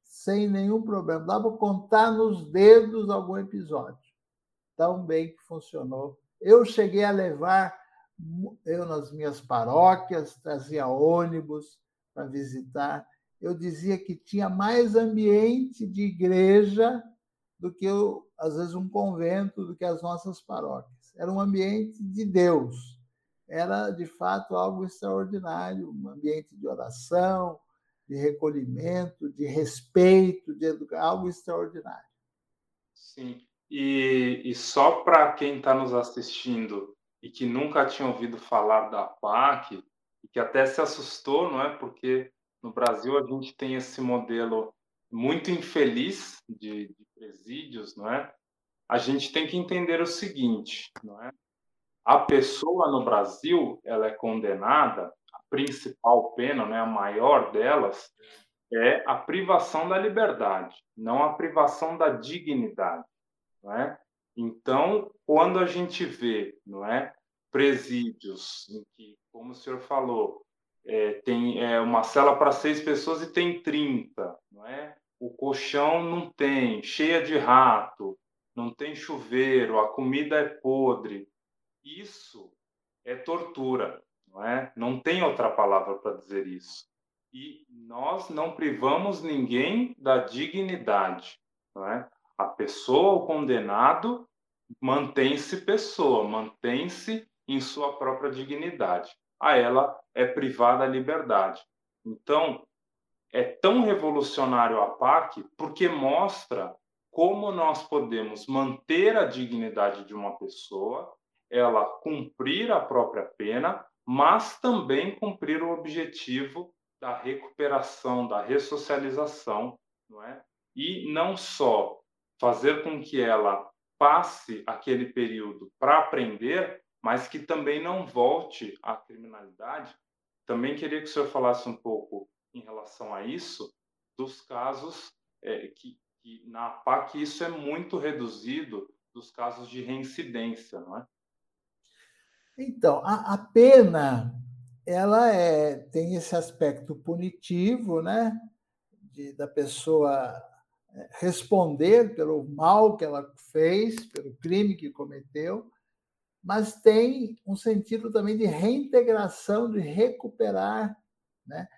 sem nenhum problema. Dá para contar nos dedos algum episódio. Tão bem que funcionou. Eu cheguei a levar, eu nas minhas paróquias, trazia ônibus para visitar. Eu dizia que tinha mais ambiente de igreja do que, às vezes, um convento, do que as nossas paróquias. Era um ambiente de Deus era de fato algo extraordinário, um ambiente de oração, de recolhimento, de respeito, de educação, algo extraordinário. Sim, e, e só para quem está nos assistindo e que nunca tinha ouvido falar da PAC, e que até se assustou, não é? Porque no Brasil a gente tem esse modelo muito infeliz de, de presídios, não é? A gente tem que entender o seguinte, não é? a pessoa no Brasil ela é condenada, a principal pena, né, a maior delas, é a privação da liberdade, não a privação da dignidade, não é? Então, quando a gente vê, não é, presídios em que, como o senhor falou, é, tem é, uma cela para seis pessoas e tem 30, não é? O colchão não tem, cheia de rato, não tem chuveiro, a comida é podre, isso é tortura, não é? Não tem outra palavra para dizer isso. E nós não privamos ninguém da dignidade, não é? A pessoa, o condenado, mantém-se pessoa, mantém-se em sua própria dignidade. A ela é privada a liberdade. Então, é tão revolucionário a PAC porque mostra como nós podemos manter a dignidade de uma pessoa ela cumprir a própria pena, mas também cumprir o objetivo da recuperação, da ressocialização, não é? E não só fazer com que ela passe aquele período para aprender, mas que também não volte à criminalidade. Também queria que o senhor falasse um pouco em relação a isso, dos casos é, que, que na APAC isso é muito reduzido, dos casos de reincidência, não é? Então, a, a pena ela é, tem esse aspecto punitivo, né? De, da pessoa é, responder pelo mal que ela fez, pelo crime que cometeu, mas tem um sentido também de reintegração, de recuperar né,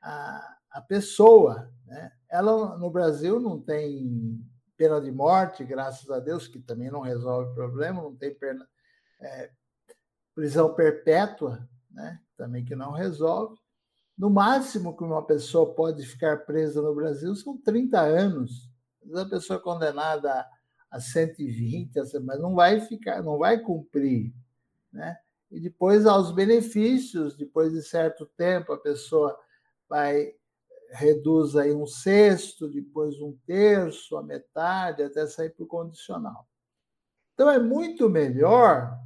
a, a pessoa. Né? Ela, no Brasil, não tem pena de morte, graças a Deus, que também não resolve o problema, não tem é, prisão perpétua, né? também que não resolve. No máximo que uma pessoa pode ficar presa no Brasil são 30 anos. A pessoa é condenada a 120, mas não vai ficar, não vai cumprir, né? E depois aos benefícios, depois de certo tempo a pessoa vai reduz aí um sexto, depois um terço, a metade, até sair para o condicional. Então é muito melhor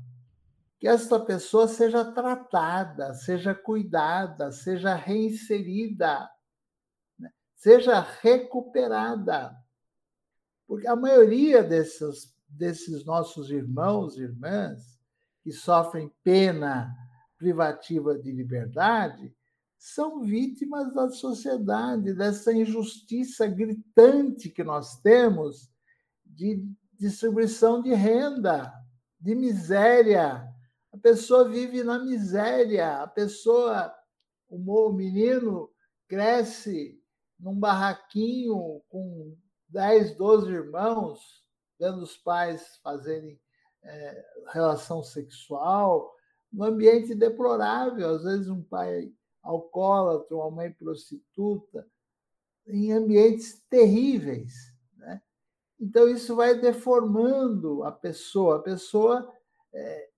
que esta pessoa seja tratada, seja cuidada, seja reinserida, né? seja recuperada. Porque a maioria desses, desses nossos irmãos e irmãs que sofrem pena privativa de liberdade são vítimas da sociedade, dessa injustiça gritante que nós temos de distribuição de renda, de miséria, a pessoa vive na miséria, a pessoa, o menino cresce num barraquinho com 10, 12 irmãos, vendo os pais fazerem é, relação sexual, num ambiente deplorável, às vezes um pai alcoólatra, uma mãe prostituta, em ambientes terríveis. Né? Então, isso vai deformando a pessoa. A pessoa é,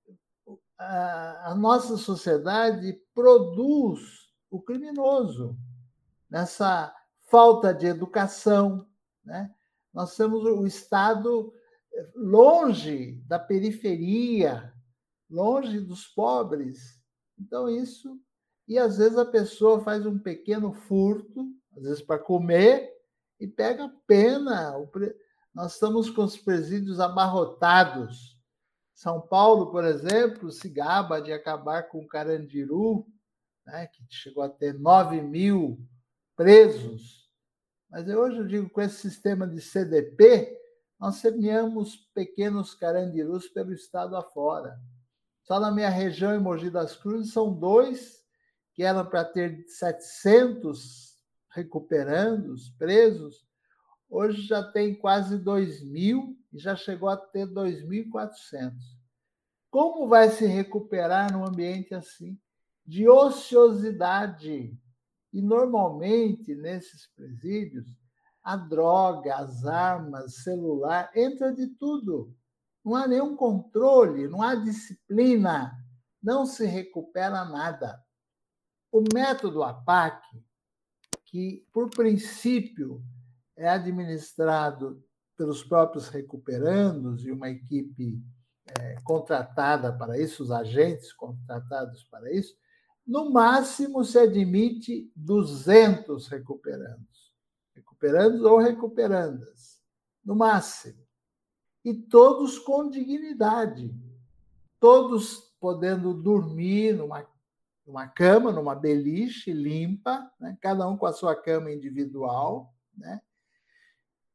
a, a nossa sociedade produz o criminoso nessa falta de educação. Né? Nós temos o Estado eh, longe da periferia, longe dos pobres. Então, isso. E às vezes a pessoa faz um pequeno furto, às vezes para comer, e pega pena. Nós estamos com os presídios abarrotados são Paulo, por exemplo, se gaba de acabar com o Carandiru, né, que chegou a ter 9 mil presos. Mas hoje eu digo, com esse sistema de CDP, nós semeamos pequenos carandirus pelo estado afora. Só na minha região, em Mogi das Cruzes, são dois que eram para ter 700 recuperandos, presos. Hoje já tem quase 2 mil e já chegou a ter 2.400. Como vai se recuperar num ambiente assim? De ociosidade. E, normalmente, nesses presídios, a droga, as armas, celular, entra de tudo. Não há nenhum controle, não há disciplina, não se recupera nada. O método APAC, que, por princípio, é administrado pelos próprios recuperandos e uma equipe é, contratada para isso, os agentes contratados para isso, no máximo se admite 200 recuperandos. Recuperandos ou recuperandas, no máximo. E todos com dignidade, todos podendo dormir numa, numa cama, numa beliche limpa, né? cada um com a sua cama individual, né?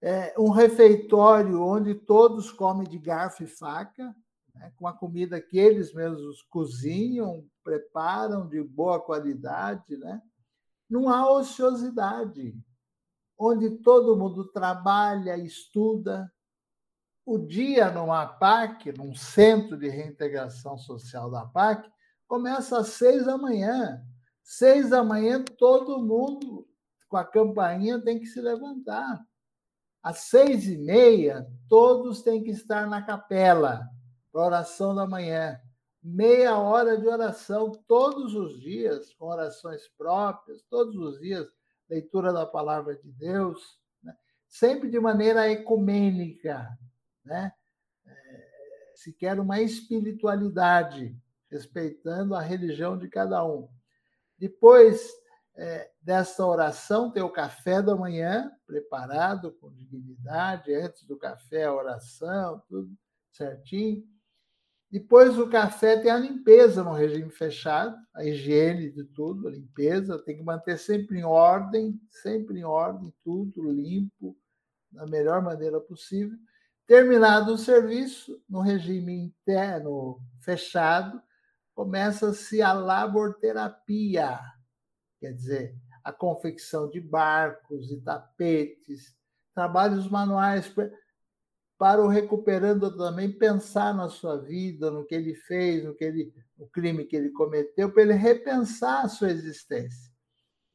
é, um refeitório onde todos comem de garfo e faca, né, com a comida que eles mesmos cozinham, preparam de boa qualidade. Né? Não há ociosidade, onde todo mundo trabalha, estuda. O dia numa PAC, num centro de reintegração social da PAC, começa às seis da manhã. Seis da manhã, todo mundo com a campainha tem que se levantar às seis e meia, todos têm que estar na capela para oração da manhã. Meia hora de oração todos os dias, com orações próprias, todos os dias, leitura da palavra de Deus, né? sempre de maneira ecumênica, né? se quer uma espiritualidade, respeitando a religião de cada um. Depois é, dessa oração, tem o café da manhã, preparado com dignidade, antes do café, a oração, tudo certinho. Depois do café tem a limpeza no regime fechado, a higiene de tudo, a limpeza, tem que manter sempre em ordem, sempre em ordem, tudo limpo, da melhor maneira possível. Terminado o serviço, no regime interno fechado, começa-se a laborterapia, quer dizer, a confecção de barcos e tapetes, trabalhos manuais para o recuperando também pensar na sua vida, no que ele fez, no que ele, no crime que ele cometeu, para ele repensar a sua existência.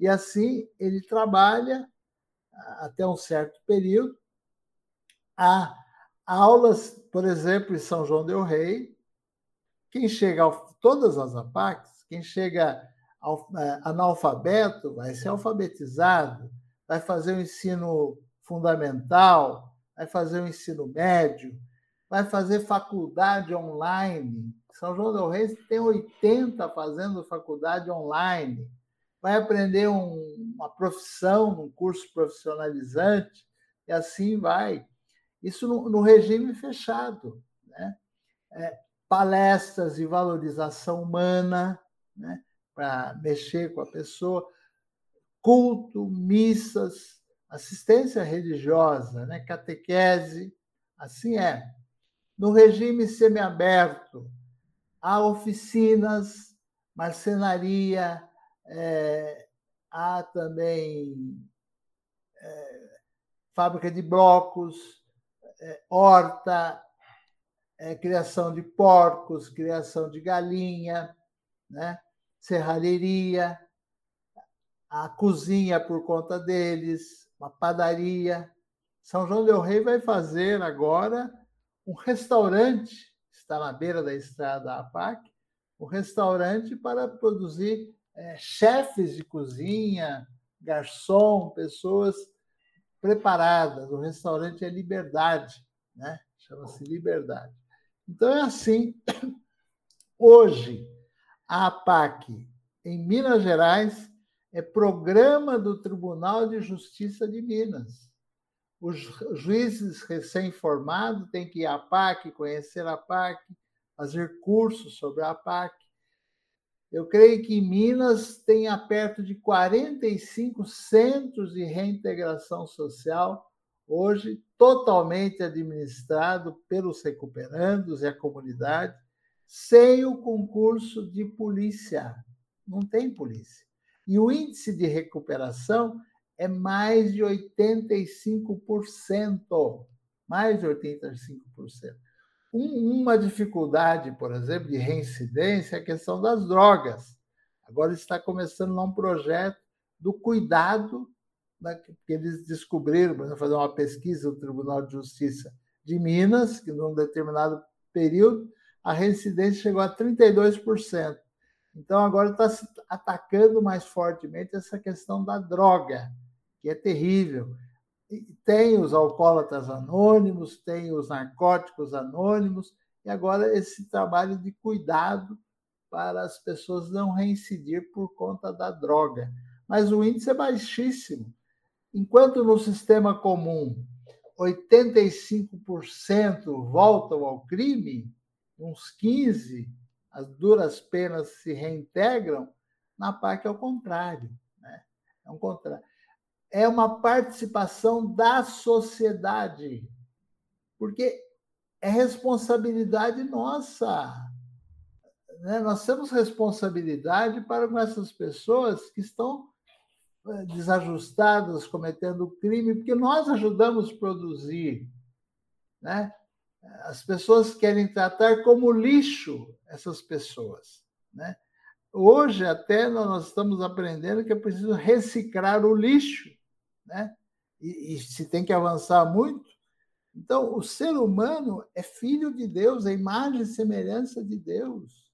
E assim ele trabalha até um certo período. Há aulas, por exemplo, em São João del Rei. Quem chega a todas as APACs, quem chega é, analfabeto, vai ser alfabetizado, vai fazer o ensino fundamental, vai fazer o ensino médio, vai fazer faculdade online. São João del Rei tem 80 fazendo faculdade online. Vai aprender um, uma profissão, um curso profissionalizante, e assim vai. Isso no, no regime fechado. Né? É, palestras de valorização humana, né? para mexer com a pessoa, culto, missas, assistência religiosa, né? catequese, assim é. No regime semiaberto, há oficinas, marcenaria, é, há também é, fábrica de blocos, é, horta, é, criação de porcos, criação de galinha, né? serralheria, a cozinha por conta deles, uma padaria. São João del Rei vai fazer agora um restaurante, está na beira da estrada APAC, um restaurante para produzir é, chefes de cozinha, garçom, pessoas preparadas. O restaurante é Liberdade, né? chama-se Liberdade. Então é assim. Hoje, a APAC, em Minas Gerais, é programa do Tribunal de Justiça de Minas. Os juízes recém-formados têm que ir à APAC, conhecer a APAC, fazer cursos sobre a APAC. Eu creio que em Minas tem perto de 45 centros de reintegração social, hoje totalmente administrado pelos recuperandos e a comunidade, sem o concurso de polícia. Não tem polícia. E o índice de recuperação é mais de 85%. Mais de 85%. Um, uma dificuldade, por exemplo, de reincidência é a questão das drogas. Agora está começando um projeto do cuidado, né, que eles descobriram, para fazer uma pesquisa no Tribunal de Justiça de Minas, que num determinado período a reincidência chegou a 32%. Então, agora está se atacando mais fortemente essa questão da droga, que é terrível. Tem os alcoólatras anônimos, tem os narcóticos anônimos, e agora esse trabalho de cuidado para as pessoas não reincidir por conta da droga. Mas o índice é baixíssimo. Enquanto no sistema comum 85% voltam ao crime, uns 15, as duras penas se reintegram, na PAC é o contrário. Né? É um contrário. É uma participação da sociedade, porque é responsabilidade nossa. Né? Nós temos responsabilidade para com essas pessoas que estão desajustadas, cometendo crime, porque nós ajudamos a produzir. Né? As pessoas querem tratar como lixo essas pessoas. Né? Hoje, até, nós estamos aprendendo que é preciso reciclar o lixo, né? e, e se tem que avançar muito. Então, o ser humano é filho de Deus, é imagem e semelhança de Deus.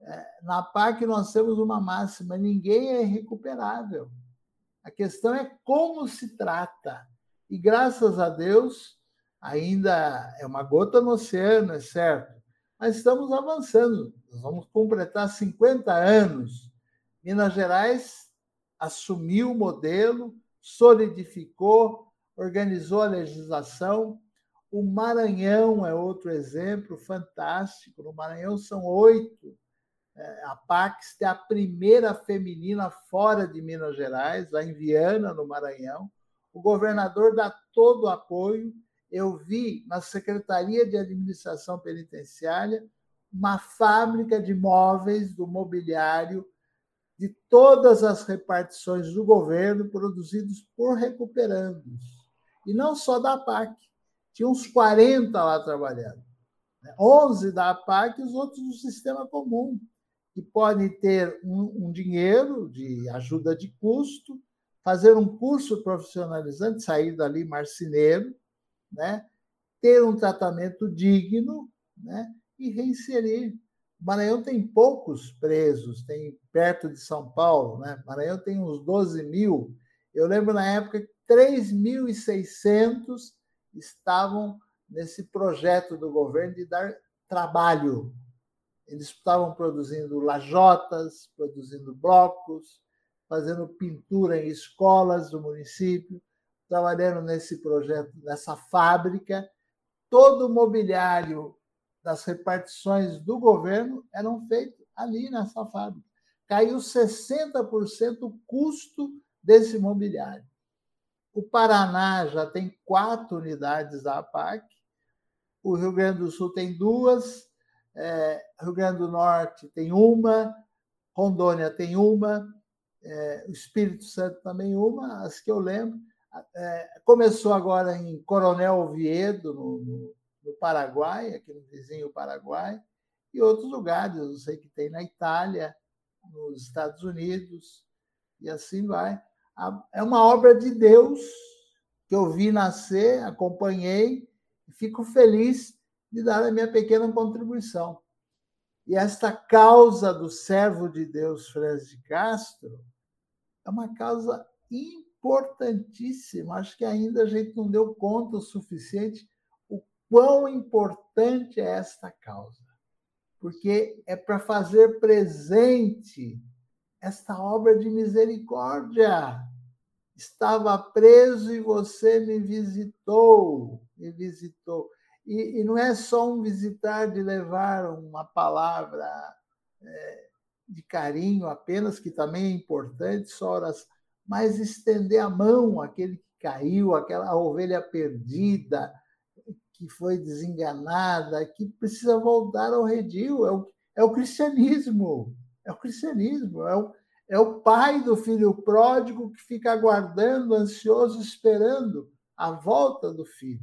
É, na PAC, nós temos uma máxima: ninguém é irrecuperável. A questão é como se trata. E graças a Deus, ainda é uma gota no oceano, é certo, mas estamos avançando. Nós vamos completar 50 anos. Minas Gerais assumiu o modelo, solidificou, organizou a legislação. O Maranhão é outro exemplo fantástico. No Maranhão são oito. É, a Pax é a primeira feminina fora de Minas Gerais, lá em Viana, no Maranhão. O governador dá todo o apoio. Eu vi na Secretaria de Administração Penitenciária uma fábrica de móveis do mobiliário de todas as repartições do governo produzidos por recuperandos. E não só da APAC, tinha uns 40 lá trabalhando. 11 né? da APAC e os outros do sistema comum, que podem ter um, um dinheiro de ajuda de custo, fazer um curso profissionalizante, sair dali marceneiro, né? ter um tratamento digno né? e reinserir. O Maranhão tem poucos presos, tem perto de São Paulo, né? Maranhão tem uns 12 mil. Eu lembro na época que 3.600 estavam nesse projeto do governo de dar trabalho. Eles estavam produzindo lajotas, produzindo blocos, fazendo pintura em escolas do município, trabalhando nesse projeto, nessa fábrica. Todo o mobiliário das repartições do governo eram feitos ali nessa fábrica. Caiu 60% o custo desse mobiliário. O Paraná já tem quatro unidades da APAC, o Rio Grande do Sul tem duas, é, Rio Grande do Norte tem uma, Rondônia tem uma, é, o Espírito Santo também uma, as que eu lembro. É, começou agora em Coronel Oviedo, no, no, no, Paraguai, aqui no vizinho Paraguai, e outros lugares, eu sei que tem na Itália, nos Estados Unidos, e assim vai. É uma obra de Deus que eu vi nascer, acompanhei, e fico feliz de dar a minha pequena contribuição. E esta causa do servo de Deus, Fres de Castro, é uma causa importantíssima. Acho que ainda a gente não deu conta o suficiente o quão importante é esta causa. Porque é para fazer presente esta obra de misericórdia. Estava preso e você me visitou, me visitou. E, e não é só um visitar de levar uma palavra é, de carinho apenas, que também é importante, só horas, mas estender a mão àquele que caiu, aquela ovelha perdida, que foi desenganada, que precisa voltar ao redil. É o, é o cristianismo, é o cristianismo, é o, é o pai do filho pródigo que fica aguardando, ansioso, esperando a volta do filho.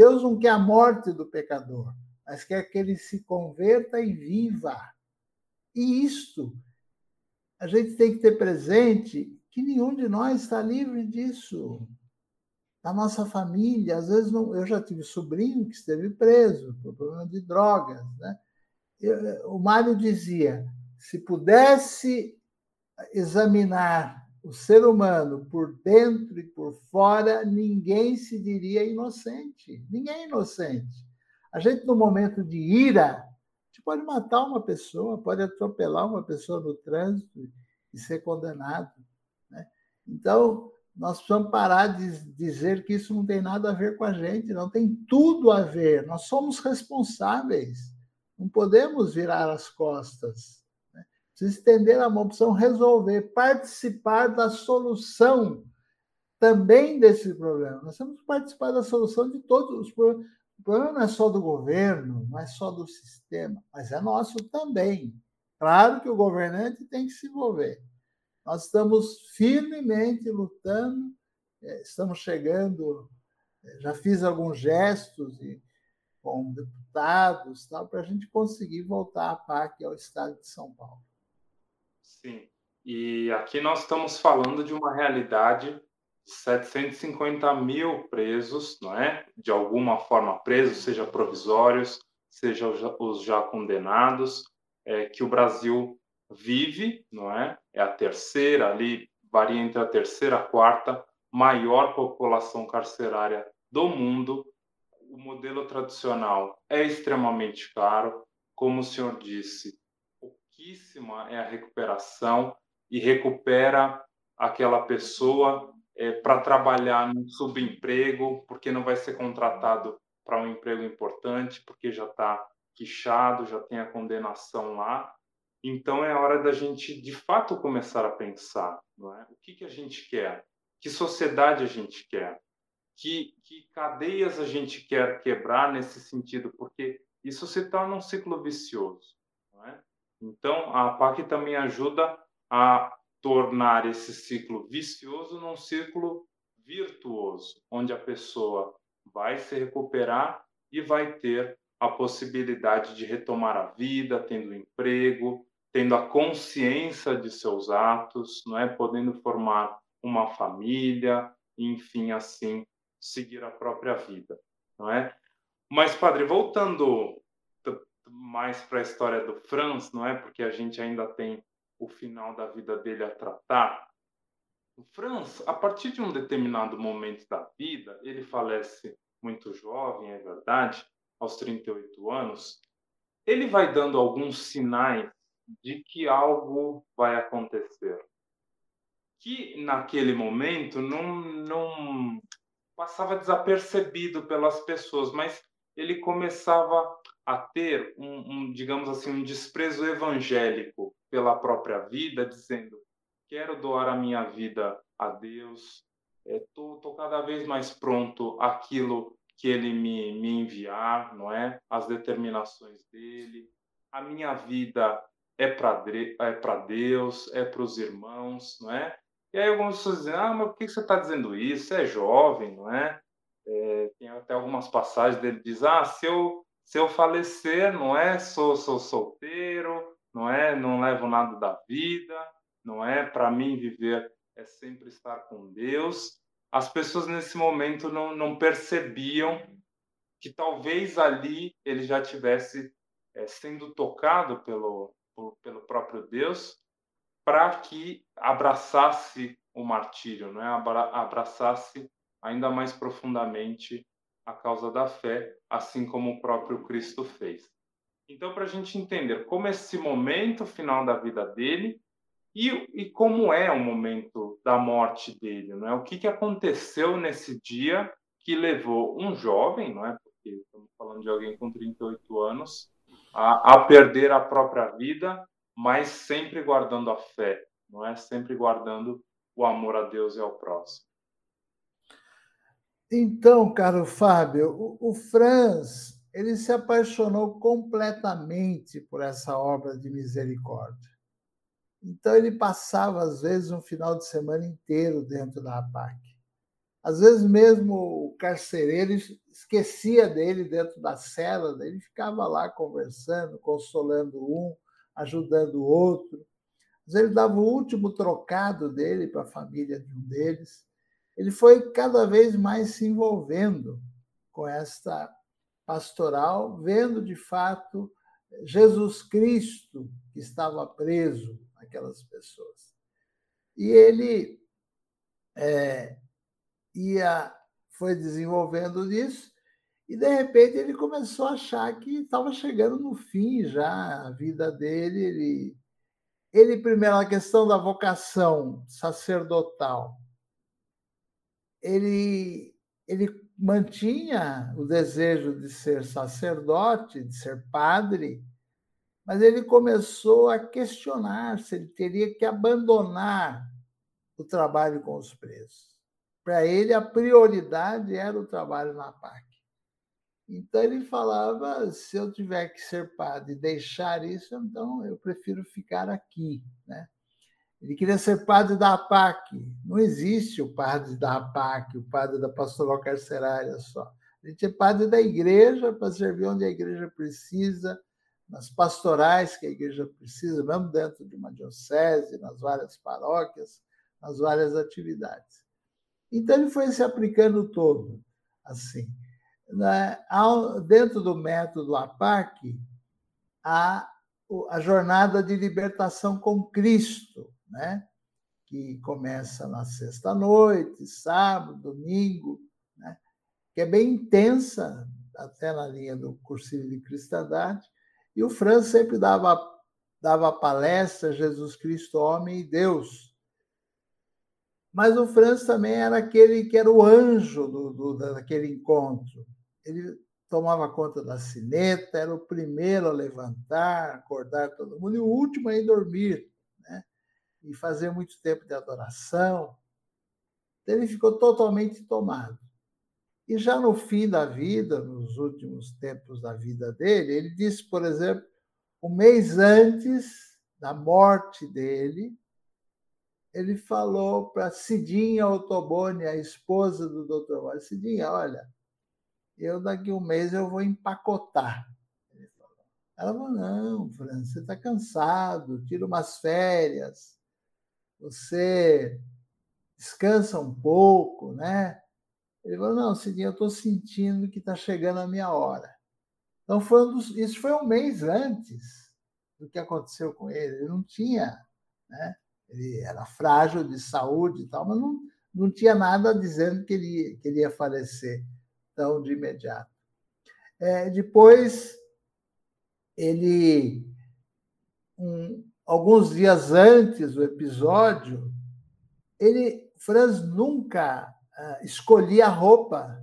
Deus não quer a morte do pecador, mas quer que ele se converta e viva. E isto, a gente tem que ter presente que nenhum de nós está livre disso. Da nossa família, às vezes não, eu já tive sobrinho que esteve preso por problema de drogas. Né? Eu, o Mário dizia: se pudesse examinar o ser humano por dentro e por fora, ninguém se diria inocente. Ninguém é inocente. A gente, no momento de ira, gente pode matar uma pessoa, pode atropelar uma pessoa no trânsito e ser condenado. Né? Então, nós precisamos parar de dizer que isso não tem nada a ver com a gente, não tem tudo a ver. Nós somos responsáveis, não podemos virar as costas. Precisa estender a mão, precisamos resolver, participar da solução também desse problema. Nós temos que participar da solução de todos os problemas. O problema não é só do governo, não é só do sistema, mas é nosso também. Claro que o governante tem que se envolver. Nós estamos firmemente lutando, é, estamos chegando, é, já fiz alguns gestos com deputados para a gente conseguir voltar a PAC ao estado de São Paulo. Sim, e aqui nós estamos falando de uma realidade 750 mil presos, não é? De alguma forma presos, seja provisórios, seja os já condenados, é, que o Brasil vive, não é? É a terceira ali, varia entre a terceira e a quarta maior população carcerária do mundo. o modelo tradicional é extremamente caro, como o senhor disse, pouquíssima é a recuperação e recupera aquela pessoa é, para trabalhar no subemprego, porque não vai ser contratado para um emprego importante, porque já está quichado, já tem a condenação lá. Então é hora da gente de fato começar a pensar, não é? O que, que a gente quer? Que sociedade a gente quer? Que, que cadeias a gente quer quebrar nesse sentido? Porque isso se torna um ciclo vicioso. Então a PAC também ajuda a tornar esse ciclo vicioso num ciclo virtuoso, onde a pessoa vai se recuperar e vai ter a possibilidade de retomar a vida, tendo emprego, tendo a consciência de seus atos, não é, podendo formar uma família, enfim, assim seguir a própria vida, não é? Mas padre, voltando mais para a história do Franz, não é? Porque a gente ainda tem o final da vida dele a tratar. O Franz, a partir de um determinado momento da vida, ele falece muito jovem, é verdade, aos 38 anos, ele vai dando alguns sinais de que algo vai acontecer. Que naquele momento não, não passava desapercebido pelas pessoas, mas ele começava a ter um, um, digamos assim, um desprezo evangélico pela própria vida, dizendo: quero doar a minha vida a Deus, estou é, cada vez mais pronto àquilo que Ele me, me enviar, não é? As determinações dele, a minha vida é para é para Deus, é para os irmãos, não é? E aí algumas pessoas dizem, ah, mas por que você está dizendo isso? Você é jovem, não é? é? Tem até algumas passagens dele diz, ah, se eu se eu falecer, não é? Sou sou solteiro, não é? Não levo nada da vida, não é? Para mim viver é sempre estar com Deus. As pessoas nesse momento não, não percebiam que talvez ali ele já tivesse é, sendo tocado pelo por, pelo próprio Deus para que abraçasse o martírio, não é? abraçasse ainda mais profundamente a causa da fé, assim como o próprio Cristo fez. Então, para a gente entender como esse momento final da vida dele e, e como é o momento da morte dele, não é? O que, que aconteceu nesse dia que levou um jovem, não é? Porque estamos falando de alguém com 38 anos, a, a perder a própria vida, mas sempre guardando a fé, não é? Sempre guardando o amor a Deus e ao próximo. Então, caro Fábio, o, o Franz ele se apaixonou completamente por essa obra de misericórdia. Então ele passava às vezes um final de semana inteiro dentro da APAC. Às vezes mesmo o carcereiro esquecia dele dentro da cela, ele ficava lá conversando, consolando um, ajudando o outro. Às vezes ele dava o último trocado dele para a família de um deles. Ele foi cada vez mais se envolvendo com esta pastoral, vendo de fato Jesus Cristo que estava preso naquelas pessoas. E ele é, ia foi desenvolvendo isso e de repente ele começou a achar que estava chegando no fim já a vida dele. Ele, ele primeiro a questão da vocação sacerdotal. Ele ele mantinha o desejo de ser sacerdote, de ser padre, mas ele começou a questionar se ele teria que abandonar o trabalho com os presos. Para ele, a prioridade era o trabalho na PAC. Então, ele falava: se eu tiver que ser padre e deixar isso, então eu prefiro ficar aqui. Né? Ele queria ser padre da APAC. Não existe o padre da APAC, o padre da pastoral carcerária só. A gente é padre da igreja para servir onde a igreja precisa, nas pastorais que a igreja precisa, mesmo dentro de uma diocese, nas várias paróquias, nas várias atividades. Então, ele foi se aplicando todo, assim. Né? Dentro do método APAC, há a jornada de libertação com Cristo, né? que começa na sexta-noite, sábado, domingo, né? que é bem intensa, até na linha do cursinho de cristandade, e o Franz sempre dava, dava palestra Jesus Cristo, homem e Deus. Mas o Franz também era aquele que era o anjo do, do, daquele encontro. Ele tomava conta da sineta, era o primeiro a levantar, acordar todo mundo, e o último a ir dormir? E fazer muito tempo de adoração. Ele ficou totalmente tomado. E já no fim da vida, nos últimos tempos da vida dele, ele disse, por exemplo, um mês antes da morte dele, ele falou para Cidinha Ottoboni, a esposa do Dr. Wally, Cidinha, olha, eu daqui um mês eu vou empacotar. Ela falou, não, Fran, você está cansado, tira umas férias, você descansa um pouco, né? Ele falou, não, Cidinha, eu estou sentindo que está chegando a minha hora. Então, foi um dos, isso foi um mês antes do que aconteceu com ele. Ele não tinha, né? Ele era frágil de saúde e tal, mas não, não tinha nada dizendo que ele, que ele ia falecer tão de imediato. É, depois, ele, alguns dias antes do episódio, ele, Franz nunca uh, escolhia roupa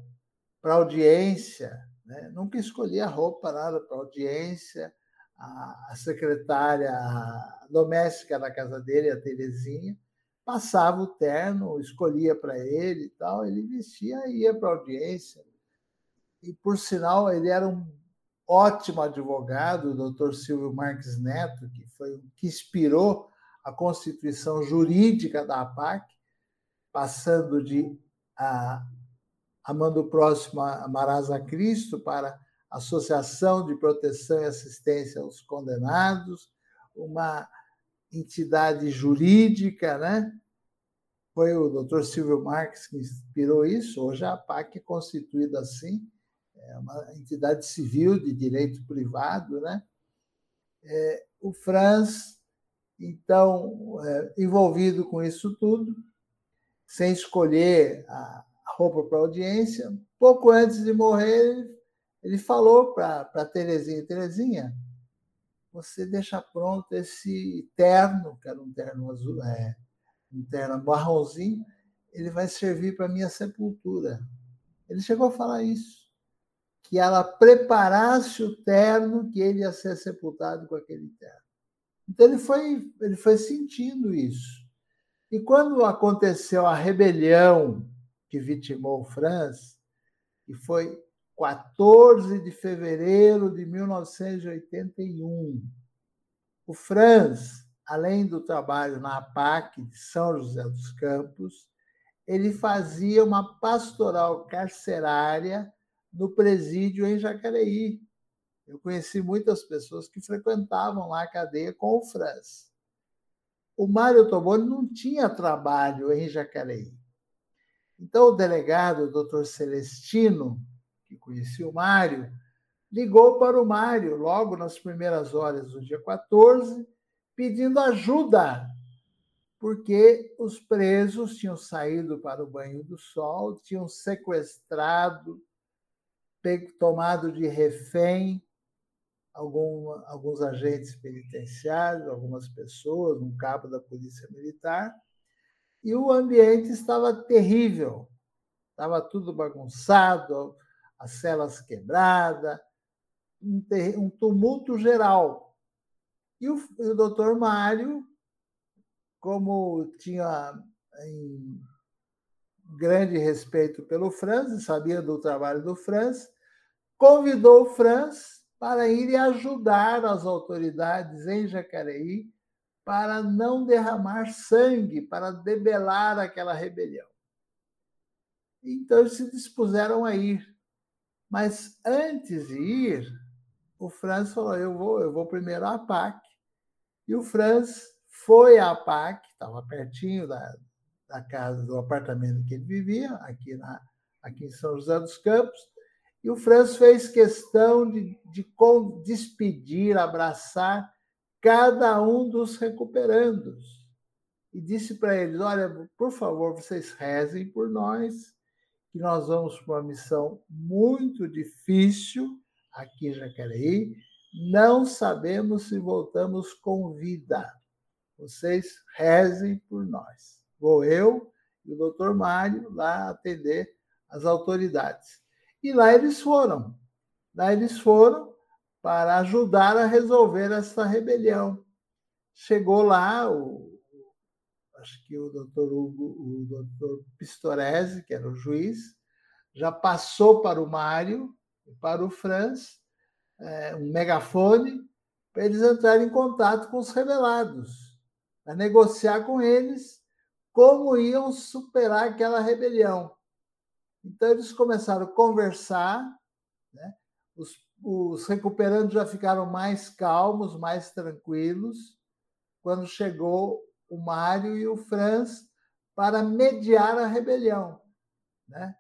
para audiência, né? nunca escolhia roupa nada para audiência. A, a secretária doméstica da casa dele, a Terezinha, passava o terno, escolhia para ele e tal, ele vestia e ia para audiência e por sinal ele era um ótimo advogado, o doutor Silvio Marques Neto, que foi o que inspirou a constituição jurídica da APAC, passando de a, Amando o Próximo a Cristo para Associação de Proteção e Assistência aos Condenados, uma entidade jurídica, né? Foi o doutor Silvio Marques que inspirou isso. Hoje a APAC é constituída assim, é uma entidade civil de direito privado, né? É, o Franz, então, é, envolvido com isso tudo, sem escolher a roupa para audiência, pouco antes de morrer, ele falou para Terezinha, Terezinha, você deixa pronto esse terno, que era um terno azul, é, um terno marronzinho, ele vai servir para minha sepultura. Ele chegou a falar isso que ela preparasse o terno que ele ia ser sepultado com aquele terno. Então ele foi, ele foi sentindo isso. E quando aconteceu a rebelião que vitimou Franz, e foi 14 de fevereiro de 1981, o Franz, além do trabalho na APAC de São José dos Campos, ele fazia uma pastoral carcerária no presídio em Jacareí. Eu conheci muitas pessoas que frequentavam lá a cadeia com o Franz. O Mário Toboni não tinha trabalho em Jacareí. Então, o delegado, o doutor Celestino, que conhecia o Mário, ligou para o Mário logo nas primeiras horas do dia 14, pedindo ajuda, porque os presos tinham saído para o banho do sol, tinham sequestrado tomado de refém algum, alguns agentes penitenciários, algumas pessoas, um cabo da Polícia Militar, e o ambiente estava terrível. Estava tudo bagunçado, as celas quebradas, um, um tumulto geral. E o, e o doutor Mário, como tinha em grande respeito pelo Franz, sabia do trabalho do Franz, convidou o Franz para ir ajudar as autoridades em Jacareí para não derramar sangue, para debelar aquela rebelião. Então eles se dispuseram a ir. Mas antes de ir, o Franz falou: Eu vou, eu vou primeiro à PAC. E o Franz foi à PAC, estava pertinho da, da casa, do apartamento que ele vivia, aqui, na, aqui em São José dos Campos, e o Franz fez questão de, de despedir, abraçar cada um dos recuperandos. E disse para eles: Olha, por favor, vocês rezem por nós, que nós vamos para uma missão muito difícil aqui em Jacareí. Não sabemos se voltamos com vida. Vocês rezem por nós. Vou eu e o doutor Mário lá atender as autoridades. E lá eles foram. Lá eles foram para ajudar a resolver essa rebelião. Chegou lá o, acho que o doutor Hugo, o doutor Pistorese, que era o juiz, já passou para o Mário e para o Franz é, um megafone para eles entrarem em contato com os rebelados, para negociar com eles como iam superar aquela rebelião. Então, eles começaram a conversar, né? os, os recuperandos já ficaram mais calmos, mais tranquilos, quando chegou o Mário e o Franz para mediar a rebelião. Né?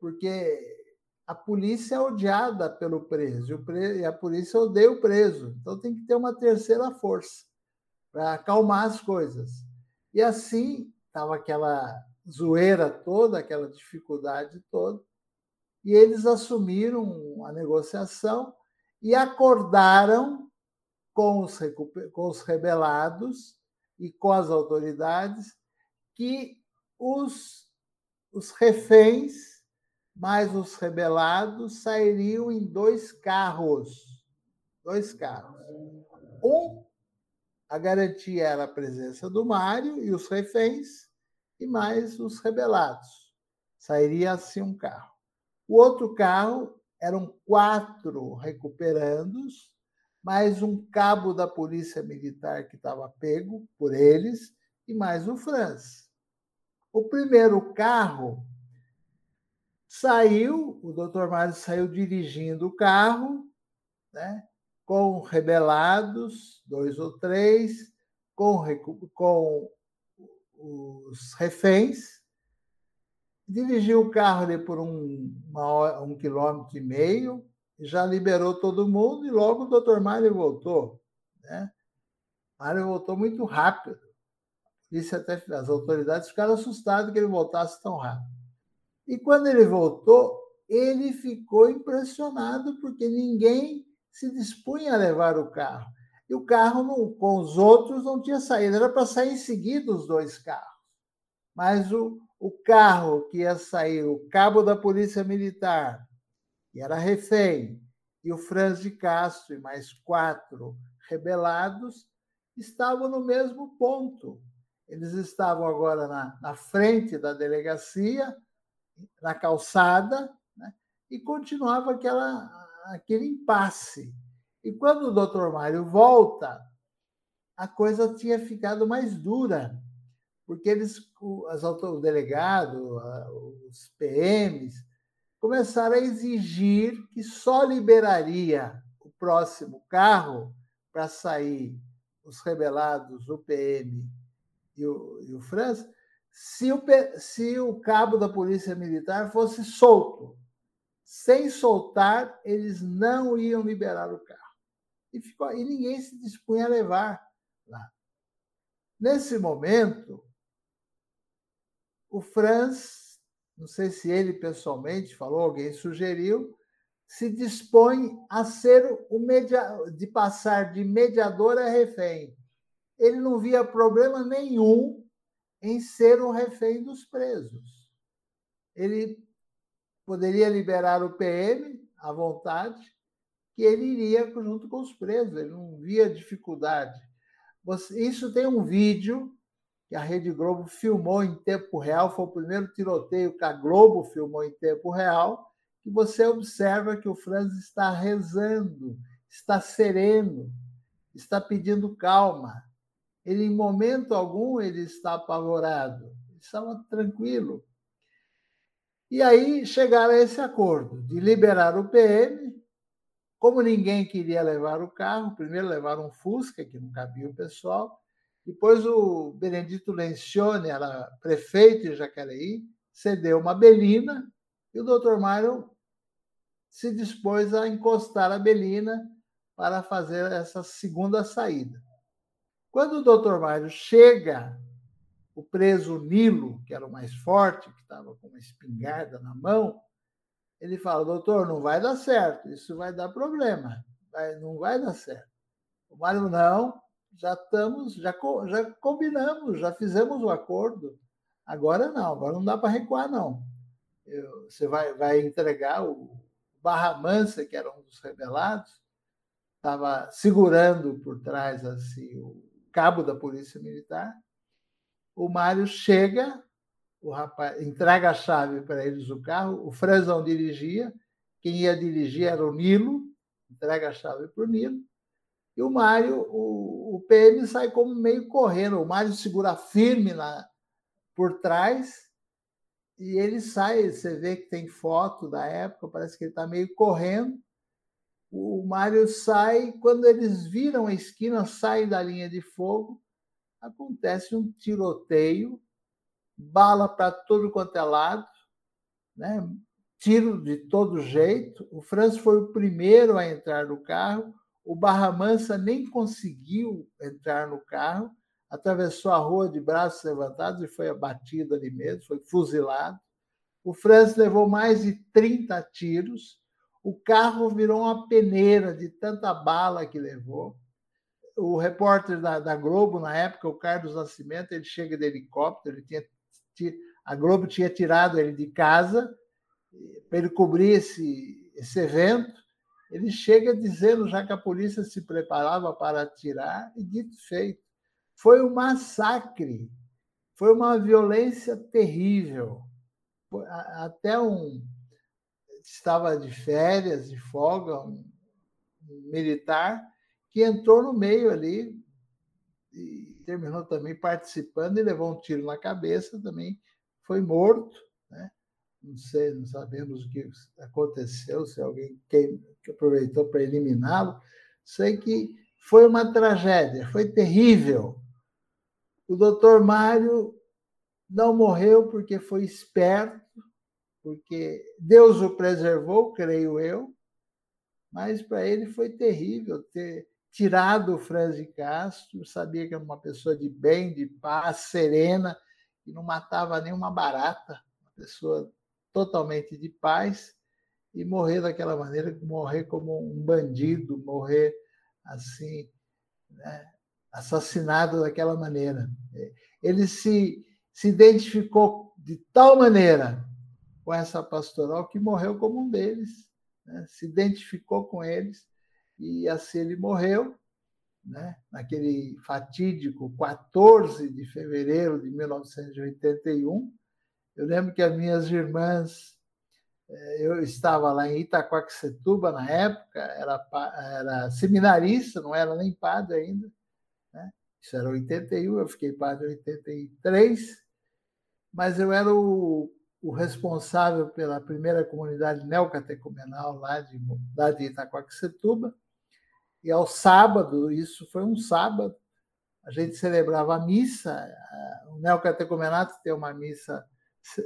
Porque a polícia é odiada pelo preso e a polícia odeia o preso. Então tem que ter uma terceira força para acalmar as coisas. E assim estava aquela zoeira toda, aquela dificuldade toda, e eles assumiram a negociação e acordaram com os, com os rebelados e com as autoridades que os, os reféns mais os rebelados sairiam em dois carros. Dois carros. Um a garantia era a presença do Mário e os reféns, e mais os rebelados. Sairia assim um carro. O outro carro eram quatro recuperandos, mais um cabo da polícia militar que estava pego por eles, e mais o Franz. O primeiro carro saiu, o doutor Mário saiu dirigindo o carro, né? com rebelados, dois ou três, com, com os reféns, dirigiu o carro ali por um, uma, um quilômetro e meio, já liberou todo mundo e logo o doutor Mário voltou. Né? Mário voltou muito rápido. Isso até as autoridades ficaram assustadas que ele voltasse tão rápido. E quando ele voltou, ele ficou impressionado porque ninguém se dispunha a levar o carro. E o carro não, com os outros não tinha saída, era para sair em seguida os dois carros. Mas o, o carro que ia sair, o cabo da Polícia Militar, que era refém, e o Franz de Castro e mais quatro rebelados, estavam no mesmo ponto. Eles estavam agora na, na frente da delegacia, na calçada, né? e continuava aquela aquele impasse. E quando o doutor Mário volta, a coisa tinha ficado mais dura, porque eles, as o delegado, os PMs, começaram a exigir que só liberaria o próximo carro para sair os rebelados, o PM e o, e o se o, se o cabo da Polícia Militar fosse solto sem soltar, eles não iam liberar o carro. E, ficou, ninguém se dispunha a levar lá. Nesse momento, o Franz, não sei se ele pessoalmente falou, alguém sugeriu, se dispõe a ser o media, de passar de mediador a refém. Ele não via problema nenhum em ser um refém dos presos. Ele poderia liberar o PM à vontade, que ele iria junto com os presos, ele não via dificuldade. Isso tem um vídeo que a Rede Globo filmou em tempo real, foi o primeiro tiroteio que a Globo filmou em tempo real, que você observa que o Franz está rezando, está sereno, está pedindo calma. Ele, em momento algum, ele está apavorado, ele estava tranquilo. E aí chegaram a esse acordo de liberar o PM. Como ninguém queria levar o carro, primeiro levaram um Fusca, que não cabia o pessoal. Depois o Benedito Lencioni, era prefeito de Jacareí, cedeu uma Belina e o doutor Mário se dispôs a encostar a Belina para fazer essa segunda saída. Quando o doutor Mário chega o preso Nilo, que era o mais forte, que estava com uma espingarda na mão, ele fala: doutor, não vai dar certo, isso vai dar problema, vai, não vai dar certo. O Mário, não, já estamos, já, já combinamos, já fizemos o acordo. Agora não, agora não dá para recuar, não. Eu, você vai, vai entregar o Barra Mansa, que era um dos rebelados, estava segurando por trás assim o cabo da polícia militar. O Mário chega, o rapaz entrega a chave para eles do carro, o Franzão dirigia, quem ia dirigir era o Nilo, entrega a chave para o Nilo, e o Mário, o, o PM sai como meio correndo, o Mário segura firme na, por trás, e ele sai, você vê que tem foto da época, parece que ele está meio correndo, o Mário sai, quando eles viram a esquina, saem da linha de fogo, acontece um tiroteio, bala para todo quanto é lado, né? tiro de todo jeito. O Franz foi o primeiro a entrar no carro, o Barra Mansa nem conseguiu entrar no carro, atravessou a rua de braços levantados e foi abatido ali mesmo, foi fuzilado. O Franz levou mais de 30 tiros, o carro virou uma peneira de tanta bala que levou o repórter da, da, Globo, na época, o Carlos Nascimento, ele chega de helicóptero, ele tinha, a Globo tinha tirado ele de casa para ele cobrir esse, esse evento. Ele chega dizendo já que a polícia se preparava para atirar, e dito feito. Foi um massacre, foi uma violência terrível. Até um. Estava de férias, de folga, um militar, que entrou no meio ali e terminou também participando e levou um tiro na cabeça, também foi morto. Né? Não sei, não sabemos o que aconteceu, se alguém que aproveitou para eliminá-lo. Sei que foi uma tragédia, foi terrível. O doutor Mário não morreu porque foi esperto, porque Deus o preservou, creio eu, mas para ele foi terrível ter tirado o Franz de Castro, sabia que era uma pessoa de bem, de paz, serena, e não matava nenhuma barata, uma pessoa totalmente de paz, e morrer daquela maneira, morrer como um bandido, morrer assim, né, assassinado daquela maneira. Ele se, se identificou de tal maneira com essa pastoral que morreu como um deles, né, se identificou com eles e assim ele morreu, né? naquele fatídico 14 de fevereiro de 1981. Eu lembro que as minhas irmãs, eh, eu estava lá em Itaquaquecetuba na época, era, era seminarista, não era nem padre ainda. Né? Isso era 81, eu fiquei padre em 83, mas eu era o, o responsável pela primeira comunidade neocatecumenal lá de, lá de e ao sábado, isso foi um sábado, a gente celebrava a missa. O Neocatecumenato tem uma missa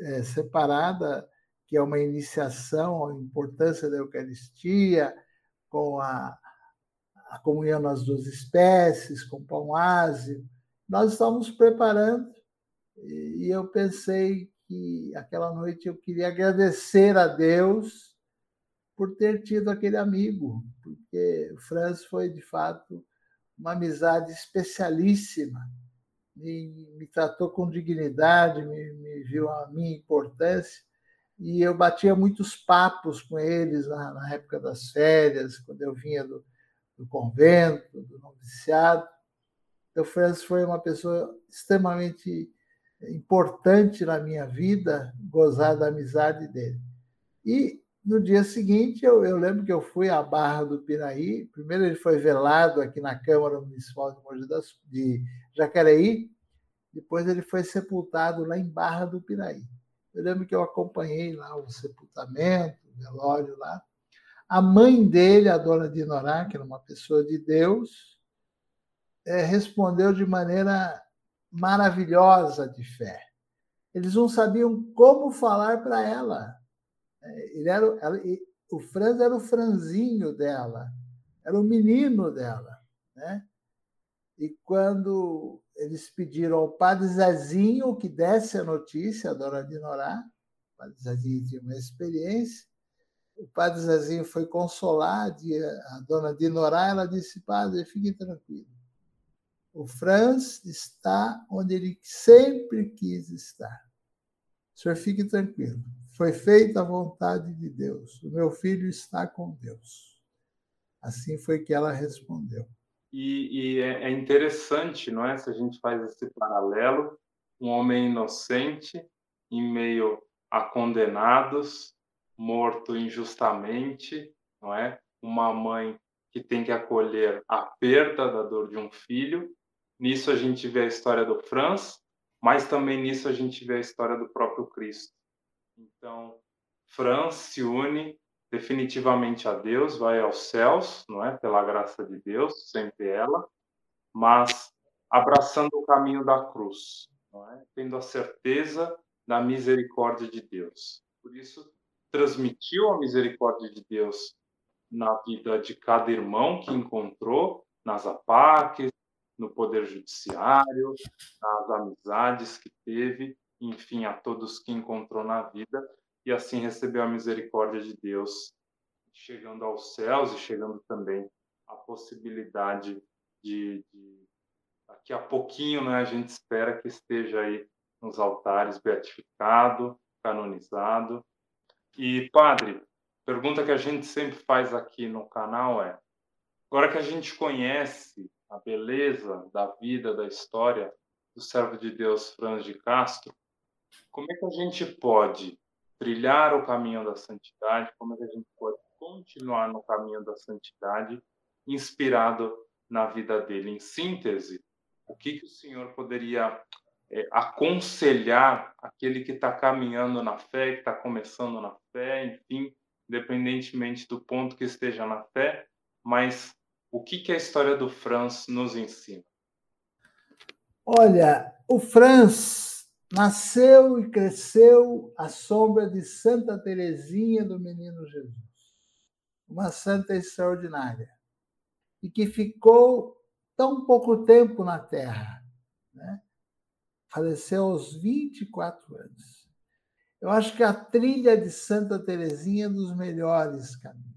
é, separada, que é uma iniciação à importância da Eucaristia, com a, a comunhão nas duas espécies, com pão ázio. Nós estávamos preparando e eu pensei que aquela noite eu queria agradecer a Deus por ter tido aquele amigo, porque o Franz foi, de fato, uma amizade especialíssima. Me, me tratou com dignidade, me, me, viu a minha importância, e eu batia muitos papos com eles na, na época das férias, quando eu vinha do, do convento, do noviciado. Então, o Franz foi uma pessoa extremamente importante na minha vida, gozar da amizade dele. E no dia seguinte, eu, eu, lembro que eu fui à Barra do Piraí. Primeiro, ele foi velado aqui na Câmara Municipal de, Mogi das, de Jacareí. Depois, ele foi sepultado lá em Barra do Piraí. Eu lembro que eu acompanhei lá o sepultamento, o velório lá. A mãe dele, a dona Dinorá, que era uma pessoa de Deus, é, respondeu de maneira maravilhosa de fé. Eles não sabiam como falar para ela ele era, ela, o Franz era o franzinho dela, era o menino dela. Né? E quando eles pediram ao padre Zezinho que desse a notícia, a dona Dinorá. O padre Zezinho tinha uma experiência. O padre Zezinho foi consolar a dona Dinorá. Ela disse: Padre, fique tranquilo. O Franz está onde ele sempre quis estar. O senhor fique tranquilo. Foi feita a vontade de Deus. O meu filho está com Deus. Assim foi que ela respondeu. E, e é, é interessante, não é? Se a gente faz esse paralelo, um homem inocente em meio a condenados, morto injustamente, não é? Uma mãe que tem que acolher a perda da dor de um filho. Nisso a gente vê a história do Franz, mas também nisso a gente vê a história do próprio Cristo. Então, Franz se une definitivamente a Deus, vai aos céus, não é? Pela graça de Deus, sempre ela, mas abraçando o caminho da cruz, não é? Tendo a certeza da misericórdia de Deus. Por isso, transmitiu a misericórdia de Deus na vida de cada irmão que encontrou, nas APACs, no Poder Judiciário, nas amizades que teve, enfim, a todos que encontrou na vida, e assim recebeu a misericórdia de Deus, chegando aos céus e chegando também a possibilidade de, de daqui a pouquinho, né, a gente espera que esteja aí nos altares beatificado, canonizado. E padre, pergunta que a gente sempre faz aqui no canal é: agora que a gente conhece a beleza da vida, da história do servo de Deus Franz de Castro, como é que a gente pode trilhar o caminho da santidade, como é que a gente pode continuar no caminho da santidade, inspirado na vida dele. Em síntese, o que, que o Senhor poderia é, aconselhar aquele que está caminhando na fé, que está começando na fé, enfim, independentemente do ponto que esteja na fé, mas o que, que a história do Franz nos ensina? Olha, o Franz nasceu e cresceu à sombra de Santa Teresinha do Menino Jesus, uma santa extraordinária, e que ficou tão pouco tempo na Terra. Né? Faleceu aos 24 anos. Eu acho que a trilha de Santa Teresinha é dos melhores caminhos.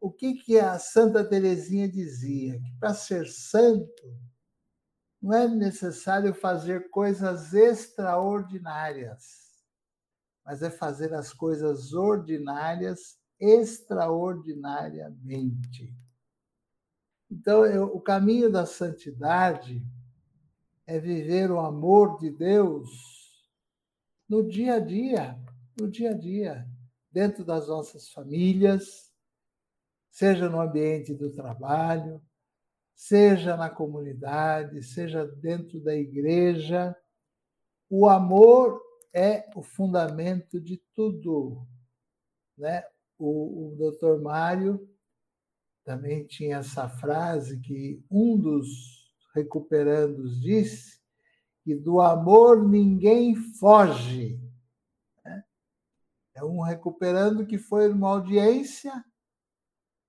O que, que a Santa Teresinha dizia? Que para ser santo, não é necessário fazer coisas extraordinárias, mas é fazer as coisas ordinárias extraordinariamente. Então, eu, o caminho da santidade é viver o amor de Deus no dia a dia, no dia a dia, dentro das nossas famílias, seja no ambiente do trabalho, seja na comunidade, seja dentro da igreja. O amor é o fundamento de tudo. Né? O, o doutor Mário também tinha essa frase que um dos recuperandos disse, que do amor ninguém foge. Né? É um recuperando que foi numa audiência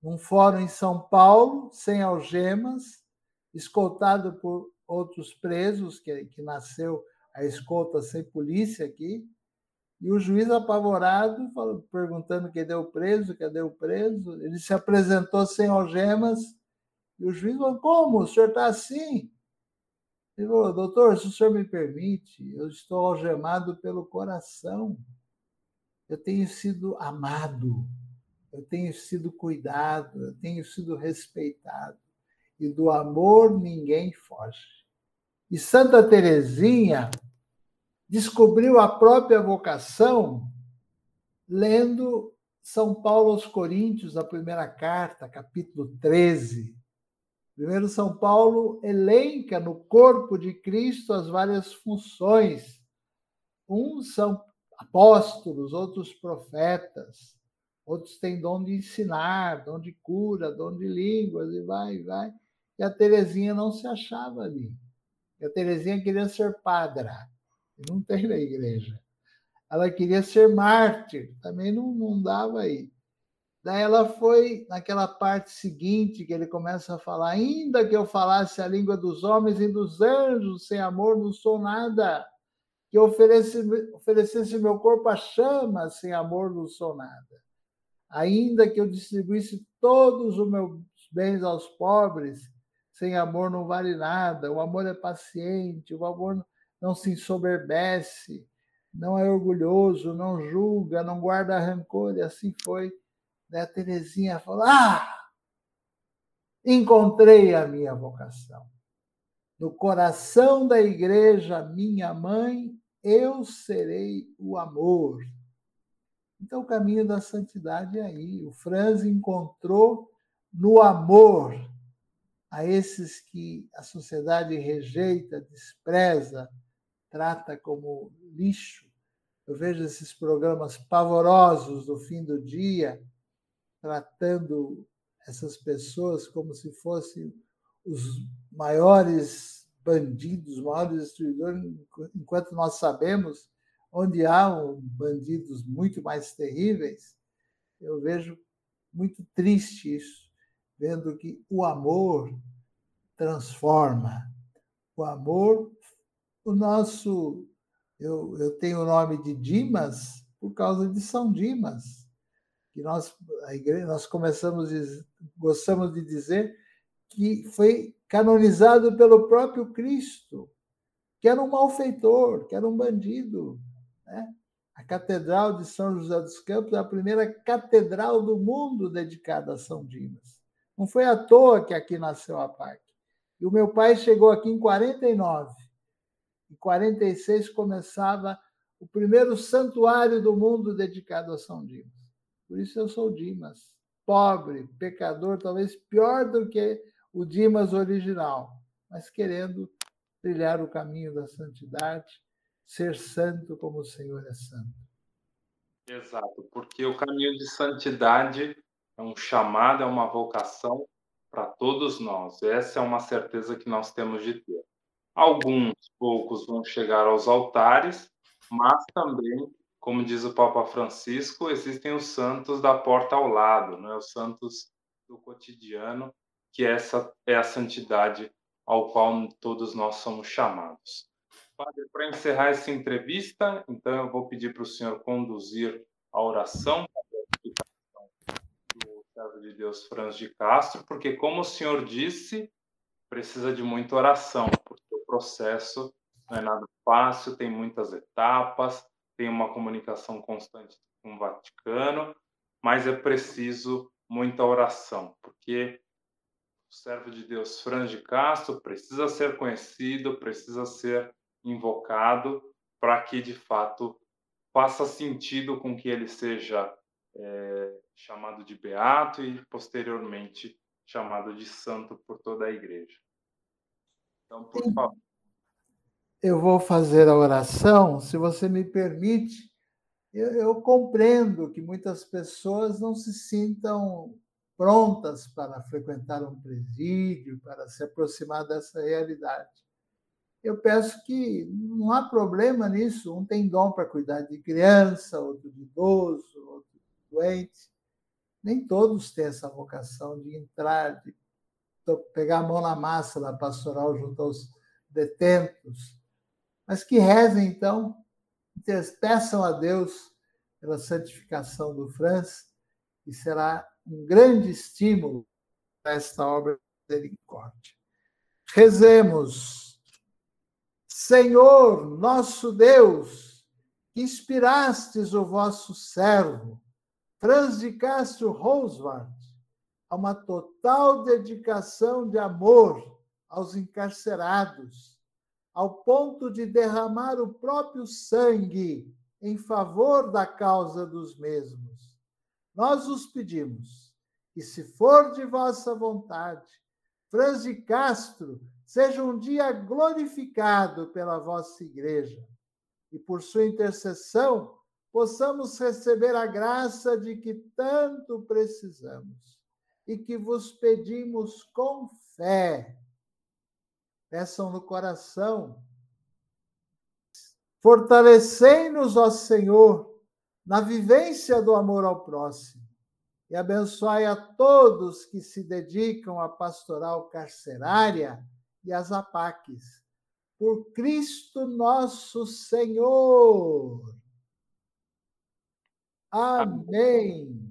num fórum em São Paulo, sem algemas, escoltado por outros presos, que, que nasceu a escolta sem polícia aqui, e o juiz apavorado, perguntando cadê o preso, cadê o preso, ele se apresentou sem algemas, e o juiz falou, como, o senhor está assim? Ele falou, doutor, se o senhor me permite, eu estou algemado pelo coração, eu tenho sido amado, eu tenho sido cuidado, eu tenho sido respeitado. E do amor ninguém foge. E Santa Teresinha descobriu a própria vocação lendo São Paulo aos Coríntios, a primeira carta, capítulo 13. Primeiro São Paulo elenca no corpo de Cristo as várias funções. Uns são apóstolos, outros profetas, outros têm dom de ensinar, dom de cura, dom de línguas, e vai, vai. E a Terezinha não se achava ali. E a Terezinha queria ser padra, não tem na igreja. Ela queria ser mártir, também não, não dava aí. Daí ela foi naquela parte seguinte que ele começa a falar: ainda que eu falasse a língua dos homens e dos anjos, sem amor não sou nada. Que eu oferecesse, oferecesse meu corpo a chama, sem amor não sou nada. Ainda que eu distribuísse todos os meus bens aos pobres, sem amor não vale nada. O amor é paciente, o amor não se ensoberbece, não é orgulhoso, não julga, não guarda rancor, e assim foi né, a Terezinha falou: Ah, encontrei a minha vocação. No coração da igreja, minha mãe, eu serei o amor. Então, o caminho da santidade é aí. O Franz encontrou no amor a esses que a sociedade rejeita, despreza, trata como lixo. Eu vejo esses programas pavorosos do fim do dia, tratando essas pessoas como se fossem os maiores bandidos, os maiores destruidores, enquanto nós sabemos onde há bandidos muito mais terríveis, eu vejo muito triste isso, vendo que o amor transforma. O amor, o nosso. Eu, eu tenho o nome de Dimas por causa de São Dimas que nós, a igreja, nós começamos, gostamos de dizer que foi canonizado pelo próprio Cristo, que era um malfeitor, que era um bandido. Né? A Catedral de São José dos Campos é a primeira catedral do mundo dedicada a São Dimas. Não foi à toa que aqui nasceu a PAC. E o meu pai chegou aqui em 49. Em 46 começava o primeiro santuário do mundo dedicado a São Dimas. Por isso eu sou Dimas. Pobre, pecador, talvez pior do que o Dimas original, mas querendo trilhar o caminho da santidade, ser santo como o Senhor é santo. Exato, porque o caminho de santidade é um chamado, é uma vocação para todos nós. Essa é uma certeza que nós temos de ter. Alguns poucos vão chegar aos altares, mas também como diz o Papa Francisco, existem os santos da porta ao lado, né? os santos do cotidiano, que essa é a santidade ao qual todos nós somos chamados. Padre, para encerrar essa entrevista, então eu vou pedir para o senhor conduzir a oração do servo de Deus Franz de Castro, porque, como o senhor disse, precisa de muita oração, porque o processo não é nada fácil, tem muitas etapas, tem uma comunicação constante com o Vaticano, mas é preciso muita oração, porque o servo de Deus Franz de Castro precisa ser conhecido, precisa ser invocado para que de fato faça sentido com que ele seja é, chamado de beato e posteriormente chamado de santo por toda a igreja. Então, por favor eu vou fazer a oração, se você me permite. Eu, eu, compreendo que muitas pessoas não se sintam prontas para frequentar um presídio, para se aproximar dessa realidade. Eu peço que não há problema nisso. Um tem dom para cuidar de criança, outro de idoso, outro de doente. Nem todos têm essa vocação de entrar, de pegar a mão na massa da pastoral junto aos detentos mas que rezem, então, peçam a Deus pela santificação do Franz, e será um grande estímulo para esta obra de misericórdia. Rezemos. Senhor, nosso Deus, que inspirastes o vosso servo, Franz de Castro Roswart, a uma total dedicação de amor aos encarcerados, ao ponto de derramar o próprio sangue em favor da causa dos mesmos. Nós os pedimos que, se for de vossa vontade, Franz de Castro seja um dia glorificado pela vossa igreja e, por sua intercessão, possamos receber a graça de que tanto precisamos e que vos pedimos com fé peçam no coração. Fortalecei-nos, ó Senhor, na vivência do amor ao próximo, e abençoai a todos que se dedicam à pastoral carcerária e às APACs. Por Cristo nosso Senhor. Amém.